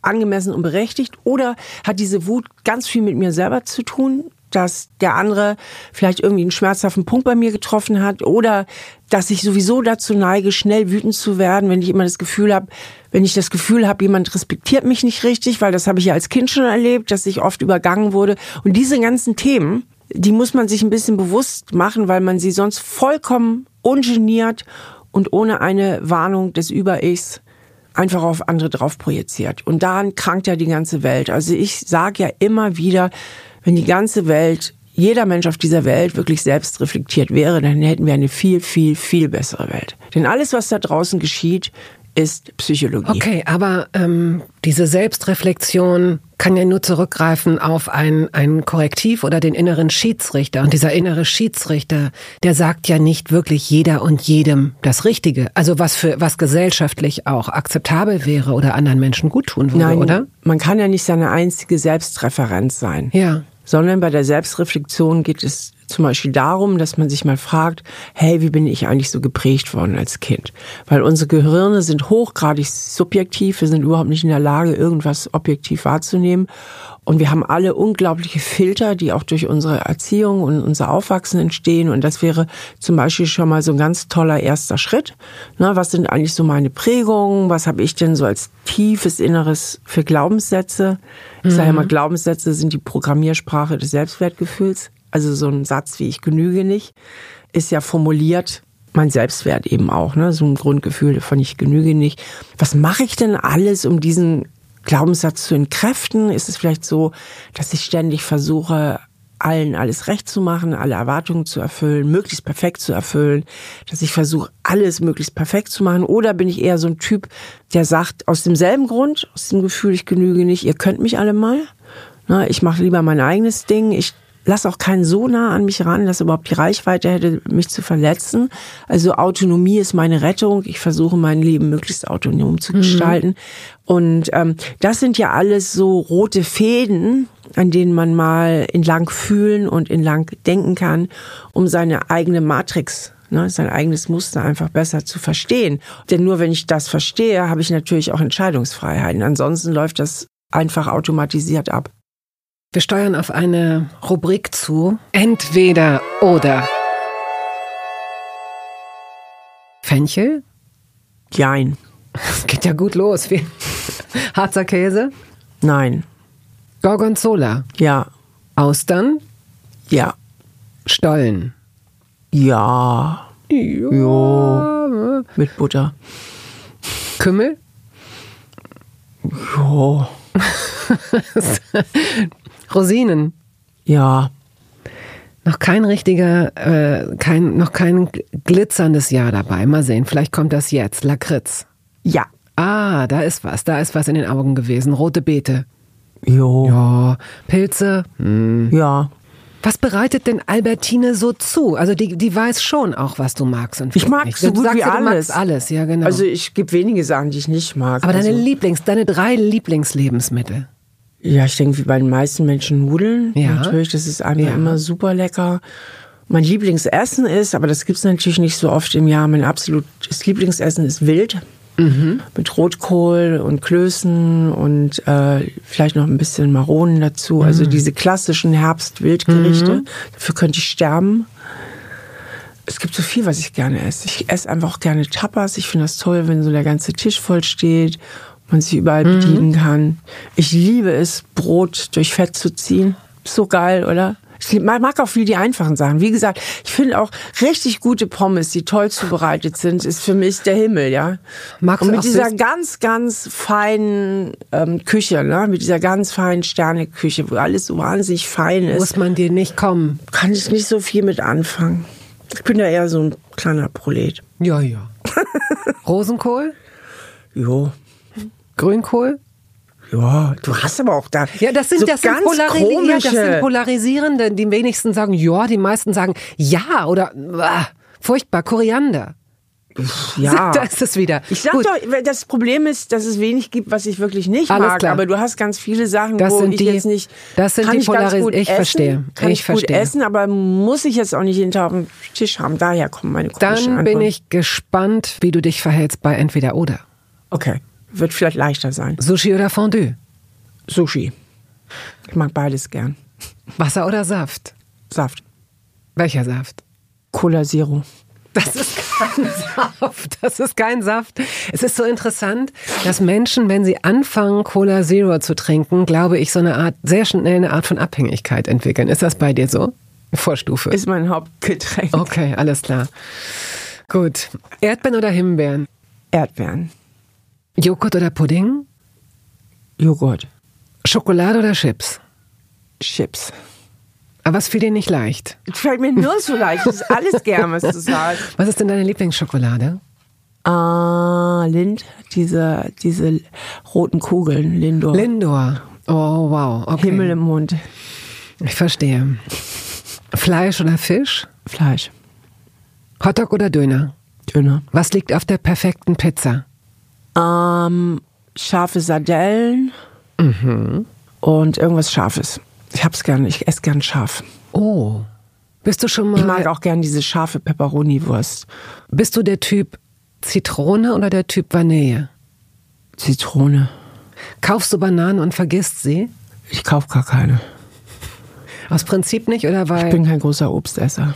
angemessen und berechtigt oder hat diese Wut ganz viel mit mir selber zu tun, dass der andere vielleicht irgendwie einen schmerzhaften Punkt bei mir getroffen hat oder dass ich sowieso dazu neige, schnell wütend zu werden, wenn ich immer das Gefühl habe, wenn ich das Gefühl habe, jemand respektiert mich nicht richtig, weil das habe ich ja als Kind schon erlebt, dass ich oft übergangen wurde. Und diese ganzen Themen, die muss man sich ein bisschen bewusst machen, weil man sie sonst vollkommen ungeniert und ohne eine Warnung des Über-Ichs einfach auf andere drauf projiziert. Und daran krankt ja die ganze Welt. Also ich sage ja immer wieder, wenn die ganze Welt jeder Mensch auf dieser Welt wirklich selbst reflektiert wäre, dann hätten wir eine viel, viel, viel bessere Welt. Denn alles, was da draußen geschieht, ist Psychologie. Okay, aber ähm, diese Selbstreflexion kann ja nur zurückgreifen auf ein, ein Korrektiv oder den inneren Schiedsrichter. Und dieser innere Schiedsrichter, der sagt ja nicht wirklich jeder und jedem das Richtige. Also was für was gesellschaftlich auch akzeptabel wäre oder anderen Menschen gut tun würde, Nein, oder? Man kann ja nicht seine einzige Selbstreferenz sein. Ja. Sondern bei der Selbstreflexion geht es zum Beispiel darum, dass man sich mal fragt, hey, wie bin ich eigentlich so geprägt worden als Kind? Weil unsere Gehirne sind hochgradig subjektiv, wir sind überhaupt nicht in der Lage, irgendwas objektiv wahrzunehmen. Und wir haben alle unglaubliche Filter, die auch durch unsere Erziehung und unser Aufwachsen entstehen. Und das wäre zum Beispiel schon mal so ein ganz toller erster Schritt. Na, was sind eigentlich so meine Prägungen? Was habe ich denn so als tiefes Inneres für Glaubenssätze? Ich sage immer, Glaubenssätze sind die Programmiersprache des Selbstwertgefühls. Also so ein Satz wie ich genüge nicht ist ja formuliert mein Selbstwert eben auch, ne? So ein Grundgefühl von ich genüge nicht. Was mache ich denn alles, um diesen Glaubenssatz zu entkräften? Ist es vielleicht so, dass ich ständig versuche, allen alles recht zu machen, alle Erwartungen zu erfüllen, möglichst perfekt zu erfüllen, dass ich versuche, alles möglichst perfekt zu machen? Oder bin ich eher so ein Typ, der sagt, aus demselben Grund, aus dem Gefühl, ich genüge nicht, ihr könnt mich alle mal? Ich mache lieber mein eigenes Ding, ich lass auch keinen so nah an mich ran, dass überhaupt die Reichweite hätte, mich zu verletzen. Also Autonomie ist meine Rettung. Ich versuche mein Leben möglichst autonom zu gestalten. Mhm. Und ähm, das sind ja alles so rote Fäden, an denen man mal entlang fühlen und entlang denken kann, um seine eigene Matrix ne, sein eigenes Muster einfach besser zu verstehen. Denn nur wenn ich das verstehe, habe ich natürlich auch Entscheidungsfreiheiten. Ansonsten läuft das einfach automatisiert ab. Wir steuern auf eine Rubrik zu. Entweder oder. Fenchel? Jein. Geht ja gut los. Wie Harzer Käse? Nein. Gorgonzola? Ja. Austern? Ja. Stollen? Ja. Ja. Jo. Mit Butter. Kümmel? Jo. Rosinen? Ja. Noch kein richtiger, äh, kein, noch kein glitzerndes Jahr dabei. Mal sehen, vielleicht kommt das jetzt. Lakritz. Ja. Ah, da ist was. Da ist was in den Augen gewesen. Rote Beete. Jo. Ja. Pilze. Hm. Ja. Was bereitet denn Albertine so zu? Also die, die weiß schon auch, was du magst und Ich mag nicht. so Du gut sagst wie alles. alles, ja genau. Also ich gibt wenige Sachen, die ich nicht mag. Aber deine also, Lieblings, deine drei Lieblingslebensmittel. Ja, ich denke, wie bei den meisten Menschen Nudeln. Ja. Natürlich, das ist einfach Ja. immer super lecker. Mein Lieblingsessen ist, aber das gibt's natürlich nicht so oft im Jahr, mein absolutes Lieblingsessen ist Wild. Mhm. Mit Rotkohl und Klößen und äh, vielleicht noch ein bisschen Maronen dazu. Mhm. Also diese klassischen Herbst-Wildgerichte. Dafür könnte ich sterben. Es gibt so viel, was ich gerne esse. Ich esse einfach auch gerne Tapas. Ich finde das toll, wenn so der ganze Tisch voll steht, man sich überall Mhm. bedienen kann. Ich liebe es, Brot durch Fett zu ziehen. So geil, oder? Ich mag auch viel die einfachen Sachen. Wie gesagt, ich finde auch richtig gute Pommes, die toll zubereitet sind, ist für mich der Himmel, ja. Magst Und mit dieser süß? ganz, ganz feinen ähm, Küche, ne? mit dieser ganz feinen Sterneküche, wo alles so wahnsinnig fein ist, Muss man dir nicht kommen. kann ich nicht so viel mit anfangen. Ich bin ja eher so ein kleiner Prolet. Ja, ja. Rosenkohl? Jo. Grünkohl? Ja, du hast aber auch da Ja, das sind, so das, sind ja, das sind polarisierende. Die wenigsten sagen ja, die meisten sagen ja oder ah, furchtbar, Koriander. ja. Da ist es wieder. Ich sag Gut. doch, das Problem ist, dass es wenig gibt, was ich wirklich nicht Alles mag. klar. Aber du hast ganz viele Sachen, Das wo ich die- jetzt nicht. das sind kann die ich ganz Polaris- gut ich essen, verstehe. Kann Ich ich, gut verstehe. essen, aber muss ich jetzt auch nicht jeden Tag auf den Tisch haben. Daher kommen meine Dann bin Antworten. ich gespannt, wie du dich verhältst bei entweder oder. Okay, wird vielleicht leichter sein. Sushi oder Fondue? Sushi. Ich mag beides gern. Wasser oder Saft? Saft. Welcher Saft? Cola Zero. Das ist kein Saft. Das ist kein Saft. Es ist so interessant, dass Menschen, wenn sie anfangen, Cola Zero zu trinken, glaube ich, so eine Art, sehr schnell eine Art von Abhängigkeit entwickeln. Ist das bei dir so? Vorstufe. Ist mein Hauptgetränk. Okay, alles klar. Gut. Erdbeeren oder Himbeeren? Erdbeeren. Joghurt oder Pudding? Joghurt. Schokolade oder Chips? Chips. Aber es fiel dir nicht leicht. Es fällt mir nur so leicht. Es ist alles gern, was du sagst. Was ist denn deine Lieblingsschokolade? Ah, Lind, diese, diese roten Kugeln, Lindor. Lindor. Oh, wow. Okay. Himmel im Mund. Ich verstehe. Fleisch oder Fisch? Fleisch. Hotdog oder Döner? Döner. Was liegt auf der perfekten Pizza? Ähm, scharfe Sardellen und irgendwas Scharfes. Ich hab's gern, ich esse gern scharf. Oh. Bist du schon mal. Ich mag auch gern diese scharfe Pepperoni-Wurst. Bist du der Typ Zitrone oder der Typ Vanille? Zitrone. Kaufst du Bananen und vergisst sie? Ich kauf gar keine. Aus Prinzip nicht oder weil. Ich bin kein großer Obstesser.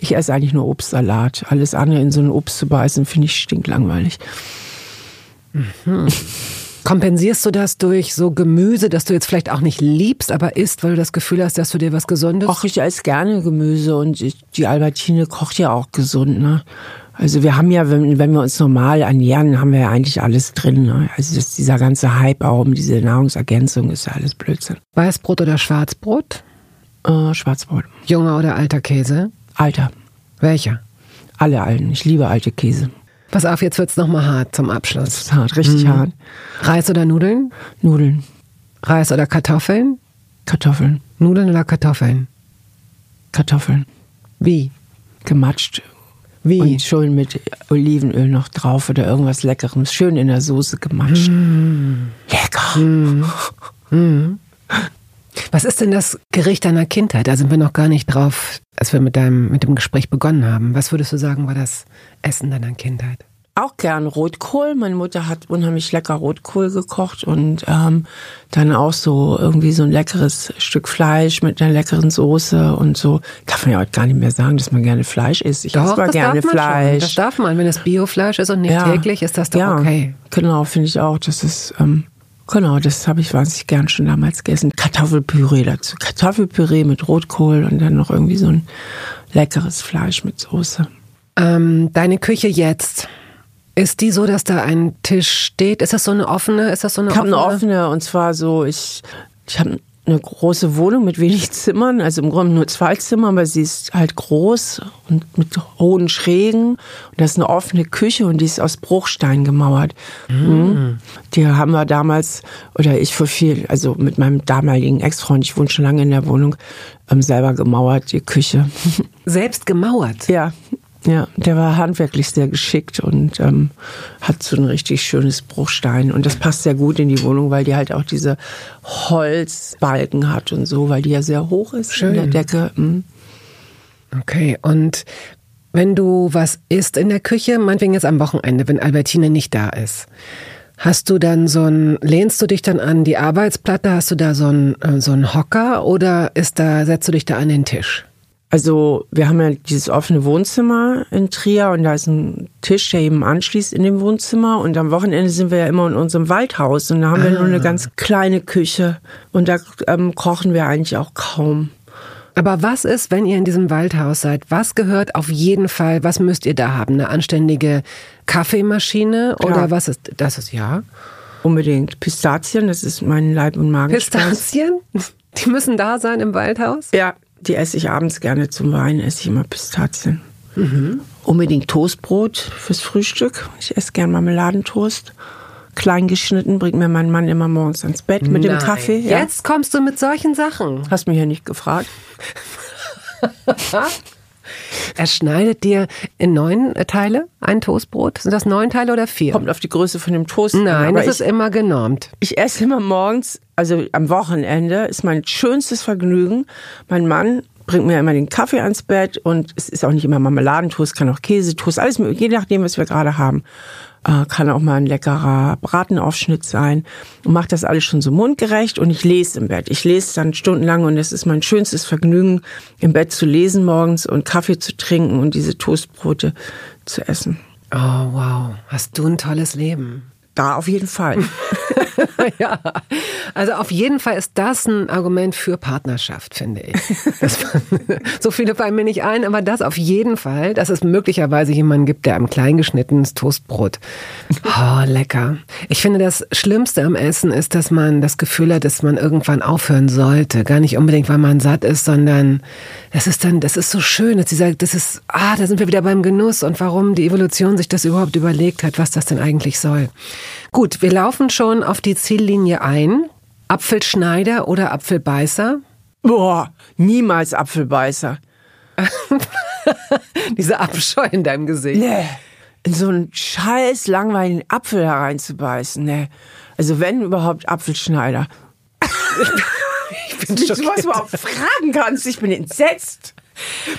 Ich esse eigentlich nur Obstsalat. Alles andere in so ein Obst zu beißen, finde ich stinklangweilig. Kompensierst du das durch so Gemüse, das du jetzt vielleicht auch nicht liebst, aber isst, weil du das Gefühl hast, dass du dir was Gesundes. Och, ich esse gerne Gemüse und die Albertine kocht ja auch gesund, ne? Also wir haben ja, wenn, wenn wir uns normal ernähren, haben wir ja eigentlich alles drin. Ne? Also das, dieser ganze Hype auch um diese Nahrungsergänzung ist ja alles Blödsinn. Weißbrot oder Schwarzbrot? Äh, Schwarzbrot. Junger oder alter Käse? Alter. Welcher? Alle alten. Ich liebe alte Käse. Pass auf, jetzt wird's nochmal hart zum Abschluss. Das ist hart, richtig hart. Reis oder Nudeln? Nudeln, Reis oder Kartoffeln? Kartoffeln, Nudeln oder Kartoffeln? Kartoffeln. Wie? Gematscht. Wie? Und schön mit Olivenöl noch drauf oder irgendwas Leckerem. Schön in der Soße gematscht. Lecker. Was ist denn das Gericht deiner Kindheit? Da sind wir noch gar nicht drauf, als wir mit, deinem, mit dem Gespräch begonnen haben. Was würdest du sagen, war das Essen deiner Kindheit? Auch gern Rotkohl. Meine Mutter hat unheimlich lecker Rotkohl gekocht und ähm, dann auch so irgendwie so ein leckeres Stück Fleisch mit einer leckeren Soße und so. Darf man ja heute gar nicht mehr sagen, dass man gerne Fleisch isst. Ich esse mal gerne man Schon. Fleisch. Das darf man. Wenn es Biofleisch ist und nicht Ja. täglich, ist das doch ja, okay. Genau, finde ich auch. Das ist, ähm, genau, das habe ich wahnsinnig gern schon damals gegessen. Kartoffelpüree dazu. Kartoffelpüree mit Rotkohl und dann noch irgendwie so ein leckeres Fleisch mit Soße. Ähm, deine Küche jetzt. Ist die so, dass da ein Tisch steht? Ist das so eine offene? Ist das so eine Ich habe eine offene und zwar so, ich, ich habe eine große Wohnung mit wenig Zimmern, also im Grunde nur zwei Zimmer, aber sie ist halt groß und mit hohen Schrägen. Und das ist eine offene Küche und die ist aus Bruchstein gemauert. Mhm. Die haben wir damals, oder ich vor viel, also mit meinem damaligen Ex-Freund, ich wohne schon lange in der Wohnung, ähm, selber gemauert, die Küche. Selbst gemauert. Ja, ja, der war handwerklich sehr geschickt und ähm, hat so ein richtig schönes Bruchstein. Und das passt sehr gut in die Wohnung, weil die halt auch diese Holzbalken hat und so, weil die ja sehr hoch ist in der Decke. Mhm. Okay, und wenn du was isst in der Küche, meinetwegen jetzt am Wochenende, wenn Albertine nicht da ist, hast du dann so ein, lehnst du dich dann an die Arbeitsplatte, hast du da so ein, äh, so ein Hocker oder ist da, setzt du dich da an den Tisch? Also wir haben ja dieses offene Wohnzimmer in Trier und da ist ein Tisch, der eben anschließt in dem Wohnzimmer. Und am Wochenende sind wir ja immer in unserem Waldhaus und da haben wir nur eine ganz kleine Küche und da ähm, kochen wir eigentlich auch kaum. Aber was ist, wenn ihr in diesem Waldhaus seid? Was gehört auf jeden Fall, was müsst ihr da haben? Eine anständige Kaffeemaschine oder was ist, das ist ja? Unbedingt. Pistazien, das ist mein Leib- und Magenspeis. Pistazien? Die müssen da sein im Waldhaus? Ja, die esse ich abends gerne zum Wein, esse ich immer Pistazien. Unbedingt Toastbrot fürs Frühstück. Ich esse gern Marmeladentoast. Klein geschnitten bringt mir mein Mann immer morgens ans Bett mit dem Nein. Kaffee. Ja. Jetzt kommst du mit solchen Sachen. Hast mich ja nicht gefragt. Er schneidet dir in neun Teile ein Toastbrot. Sind das neun Teile oder vier? Kommt auf die Größe von dem Toast. Nein, das ist immer genormt. ich esse immer morgens, also am Wochenende, ist mein schönstes Vergnügen. Mein Mann bringt mir immer den Kaffee ans Bett und es ist auch nicht immer Marmeladentoast, kann auch Käsetoast, alles je nachdem, was wir gerade haben. Äh, kann auch mal ein leckerer Bratenaufschnitt sein und macht das alles schon so mundgerecht und ich lese im Bett. Ich lese dann stundenlang und es ist mein schönstes Vergnügen, im Bett zu lesen morgens und Kaffee zu trinken und diese Toastbrote zu essen. Oh, wow. Hast du ein tolles Leben. Da auf jeden Fall. ja, also auf jeden Fall ist das ein Argument für Partnerschaft, finde ich. So viele fallen mir nicht ein, aber das auf jeden Fall, dass es möglicherweise jemanden gibt, der einem kleingeschnittenes Toastbrot. Oh, lecker. Ich finde, das Schlimmste am Essen ist, dass man das Gefühl hat, dass man irgendwann aufhören sollte. Gar nicht unbedingt, weil man satt ist, sondern das ist dann, das ist so schön, dass dieser, das ist, ah, da sind wir wieder beim Genuss und warum die Evolution sich das überhaupt überlegt hat, was das denn eigentlich soll. Gut, wir laufen schon auf die Ziellinie ein. Apfelschneider oder Apfelbeißer? Boah, niemals Apfelbeißer. Dieser Abscheu in deinem Gesicht. Nee, in so einen scheiß langweiligen Apfel hereinzubeißen, nee. Also wenn überhaupt Apfelschneider. Ich bin Dass du schockiert. was überhaupt fragen kannst, ich bin entsetzt.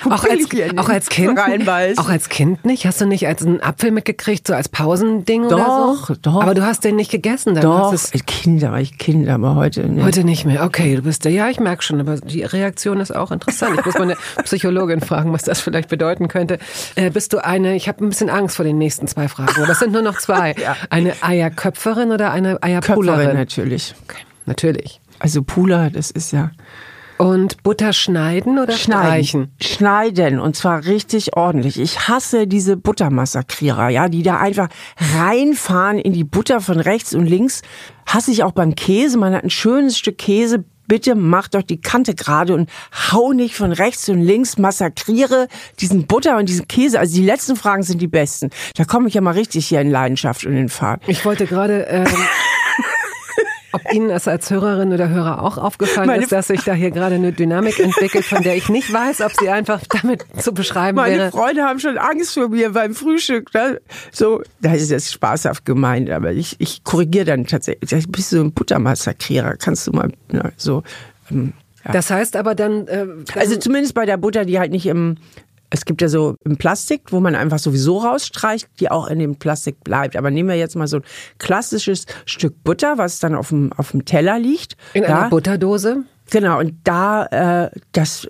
Auch als, auch als Kind, auch als Kind nicht? Hast du nicht als einen Apfel mitgekriegt, so als Pausending oder Doch, so? doch. Aber du hast den nicht gegessen, dann Doch, hast es Kinder, war ich Kind, aber heute nicht. heute nicht mehr. Okay, du bist der. Ja, ich merke schon, aber die Reaktion ist auch interessant. Ich muss meine Psychologin fragen, was das vielleicht bedeuten könnte. Äh, bist du eine? Ich habe ein bisschen Angst vor den nächsten zwei Fragen, aber es sind nur noch zwei. Ja. Eine Eierköpferin oder eine Köpferin Eierpullerin? natürlich. Okay, natürlich. Also Pula, das ist ja Und Butter schneiden oder streichen? Schneiden und zwar richtig ordentlich. Ich hasse diese Buttermassakrierer, ja, die da einfach reinfahren in die Butter von rechts und links. Hasse ich auch beim Käse. Man hat ein schönes Stück Käse. Bitte mach doch die Kante gerade und hau nicht von rechts und links, massakriere diesen Butter und diesen Käse. Also die letzten Fragen sind die besten. Da komme ich ja mal richtig hier in Leidenschaft und in Fahrt. Ich wollte gerade, ähm, ob Ihnen das als Hörerin oder Hörer auch aufgefallen Meine- ist, dass sich da hier gerade eine Dynamik entwickelt, von der ich nicht weiß, ob sie einfach damit zu beschreiben Meine wäre. Freunde haben schon Angst vor mir beim Frühstück. Ne? So, das ist jetzt spaßhaft gemeint, aber ich, ich korrigiere dann tatsächlich. Du bist so ein Buttermassakrierer. Kannst du mal ne, so. Ähm, ja. Das heißt aber dann, äh, Also zumindest bei der Butter, die halt nicht im. Es gibt ja so im Plastik, wo man einfach sowieso rausstreicht, die auch in dem Plastik bleibt. Aber nehmen wir jetzt mal so ein klassisches Stück Butter, was dann auf dem, auf dem Teller liegt. in ja? einer Butterdose. Genau, und da, äh, das,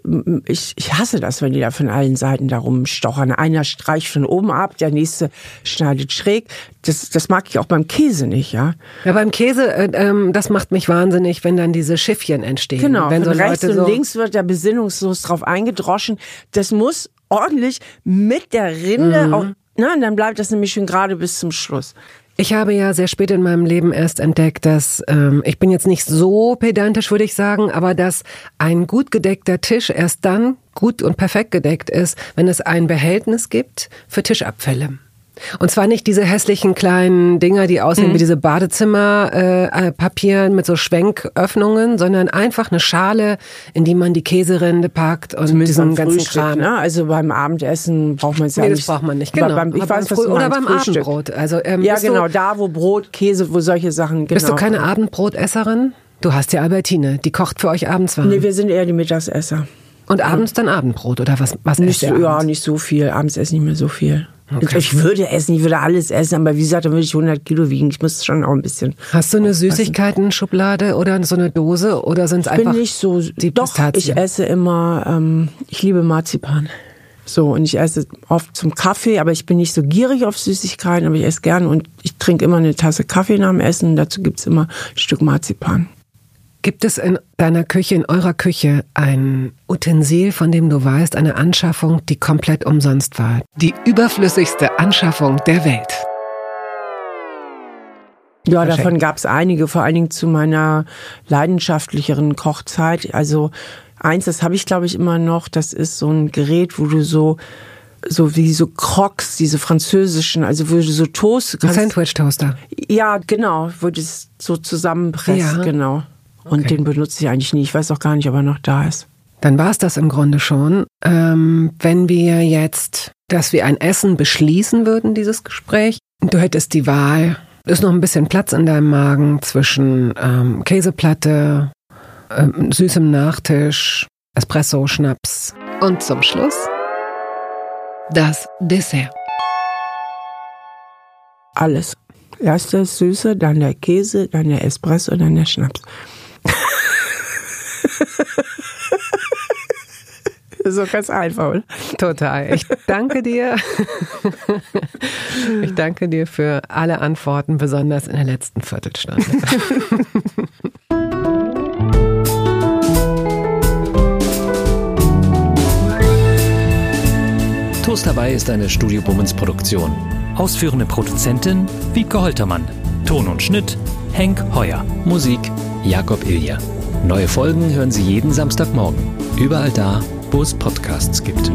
ich, ich hasse das, wenn die da von allen Seiten da rumstochern. Einer streicht von oben ab, der nächste schneidet schräg. Das, das mag ich auch beim Käse nicht, ja. Ja, beim Käse, äh, ähm, das macht mich wahnsinnig, wenn dann diese Schiffchen entstehen. Genau, wenn von so rechts Leute und so, links wird da besinnungslos drauf eingedroschen. Das muss ordentlich mit der Rinde, auch, ne, und dann bleibt das nämlich schön gerade bis zum Schluss. Ich habe ja sehr spät in meinem Leben erst entdeckt, dass ähm, ich bin jetzt nicht so pedantisch, würde ich sagen, aber dass ein gut gedeckter Tisch erst dann gut und perfekt gedeckt ist, wenn es ein Behältnis gibt für Tischabfälle. Und zwar nicht diese hässlichen kleinen Dinger, die aussehen wie diese Badezimmerpapier äh, mit so Schwenköffnungen, sondern einfach eine Schale, in die man die Käserinde packt und Zumindest diesen ganzen Frühstück, Kram. ne? Also beim Abendessen braucht man es ja Nee, nicht. das braucht man nicht. Genau. Beim, ich weiß, was du oder beim Frühstück. Abendbrot. Also, ähm, Ja, bist du- genau, da wo Brot, Käse, wo solche Sachen, genau. Bist du keine Abendbrotesserin? Du hast ja Albertine, die kocht für euch abends warm. Nee, wir sind eher die Mittagsesser. Und abends dann Abendbrot oder was? Was Nicht so, ja, nicht so viel. Abends esse ich nicht mehr so viel. Ich würde essen, ich würde alles essen, aber wie gesagt, dann würde ich 100 Kilo wiegen. Ich muss schon auch ein bisschen. Hast du eine Süßigkeiten-Schublade oder so eine Dose oder sind es Ich bin einfach nicht so. die doch, ich Pistazien? esse immer. Ähm, ich liebe Marzipan. So und ich esse oft zum Kaffee, aber ich bin nicht so gierig auf Süßigkeiten, aber ich esse gern und ich trinke immer eine Tasse Kaffee nach dem Essen. Dazu gibt's immer ein Stück Marzipan. Gibt es in deiner Küche, in eurer Küche ein Utensil, von dem du weißt, eine Anschaffung, die komplett umsonst war? Die überflüssigste Anschaffung der Welt. Ja, Verschenkt. davon gab's einige, vor allen Dingen zu meiner leidenschaftlicheren Kochzeit. Also eins, das habe ich glaube ich immer noch, das ist so ein Gerät, wo du so so wie so Crocs, diese französischen, also wo du so Toast kannst. Sandwich-Toaster. Ja, genau, wo du es so zusammenpresst, Ja. genau. Und Okay. den benutze ich eigentlich nie. Ich weiß auch gar nicht, ob er noch da ist. Dann war es das im Grunde schon. Ähm, wenn wir jetzt, dass wir ein Essen beschließen würden, dieses Gespräch, du hättest die Wahl, ist noch ein bisschen Platz in deinem Magen zwischen ähm, Käseplatte, ähm, süßem Nachtisch, Espresso, Schnaps und zum Schluss das Dessert. Alles. Erst das Süße, dann der Käse, dann der Espresso, dann der Schnaps. So ganz einfach, oder? Total. Ich danke dir. Ich danke dir für alle Antworten, besonders in der letzten Viertelstunde. Toast dabei ist eine Studio Bummens Produktion. Ausführende Produzentin Wiebke Holtermann. Ton und Schnitt Henk Heuer. Musik Jakob Ilja. Neue Folgen hören Sie jeden Samstagmorgen. Überall da, wo es Podcasts gibt.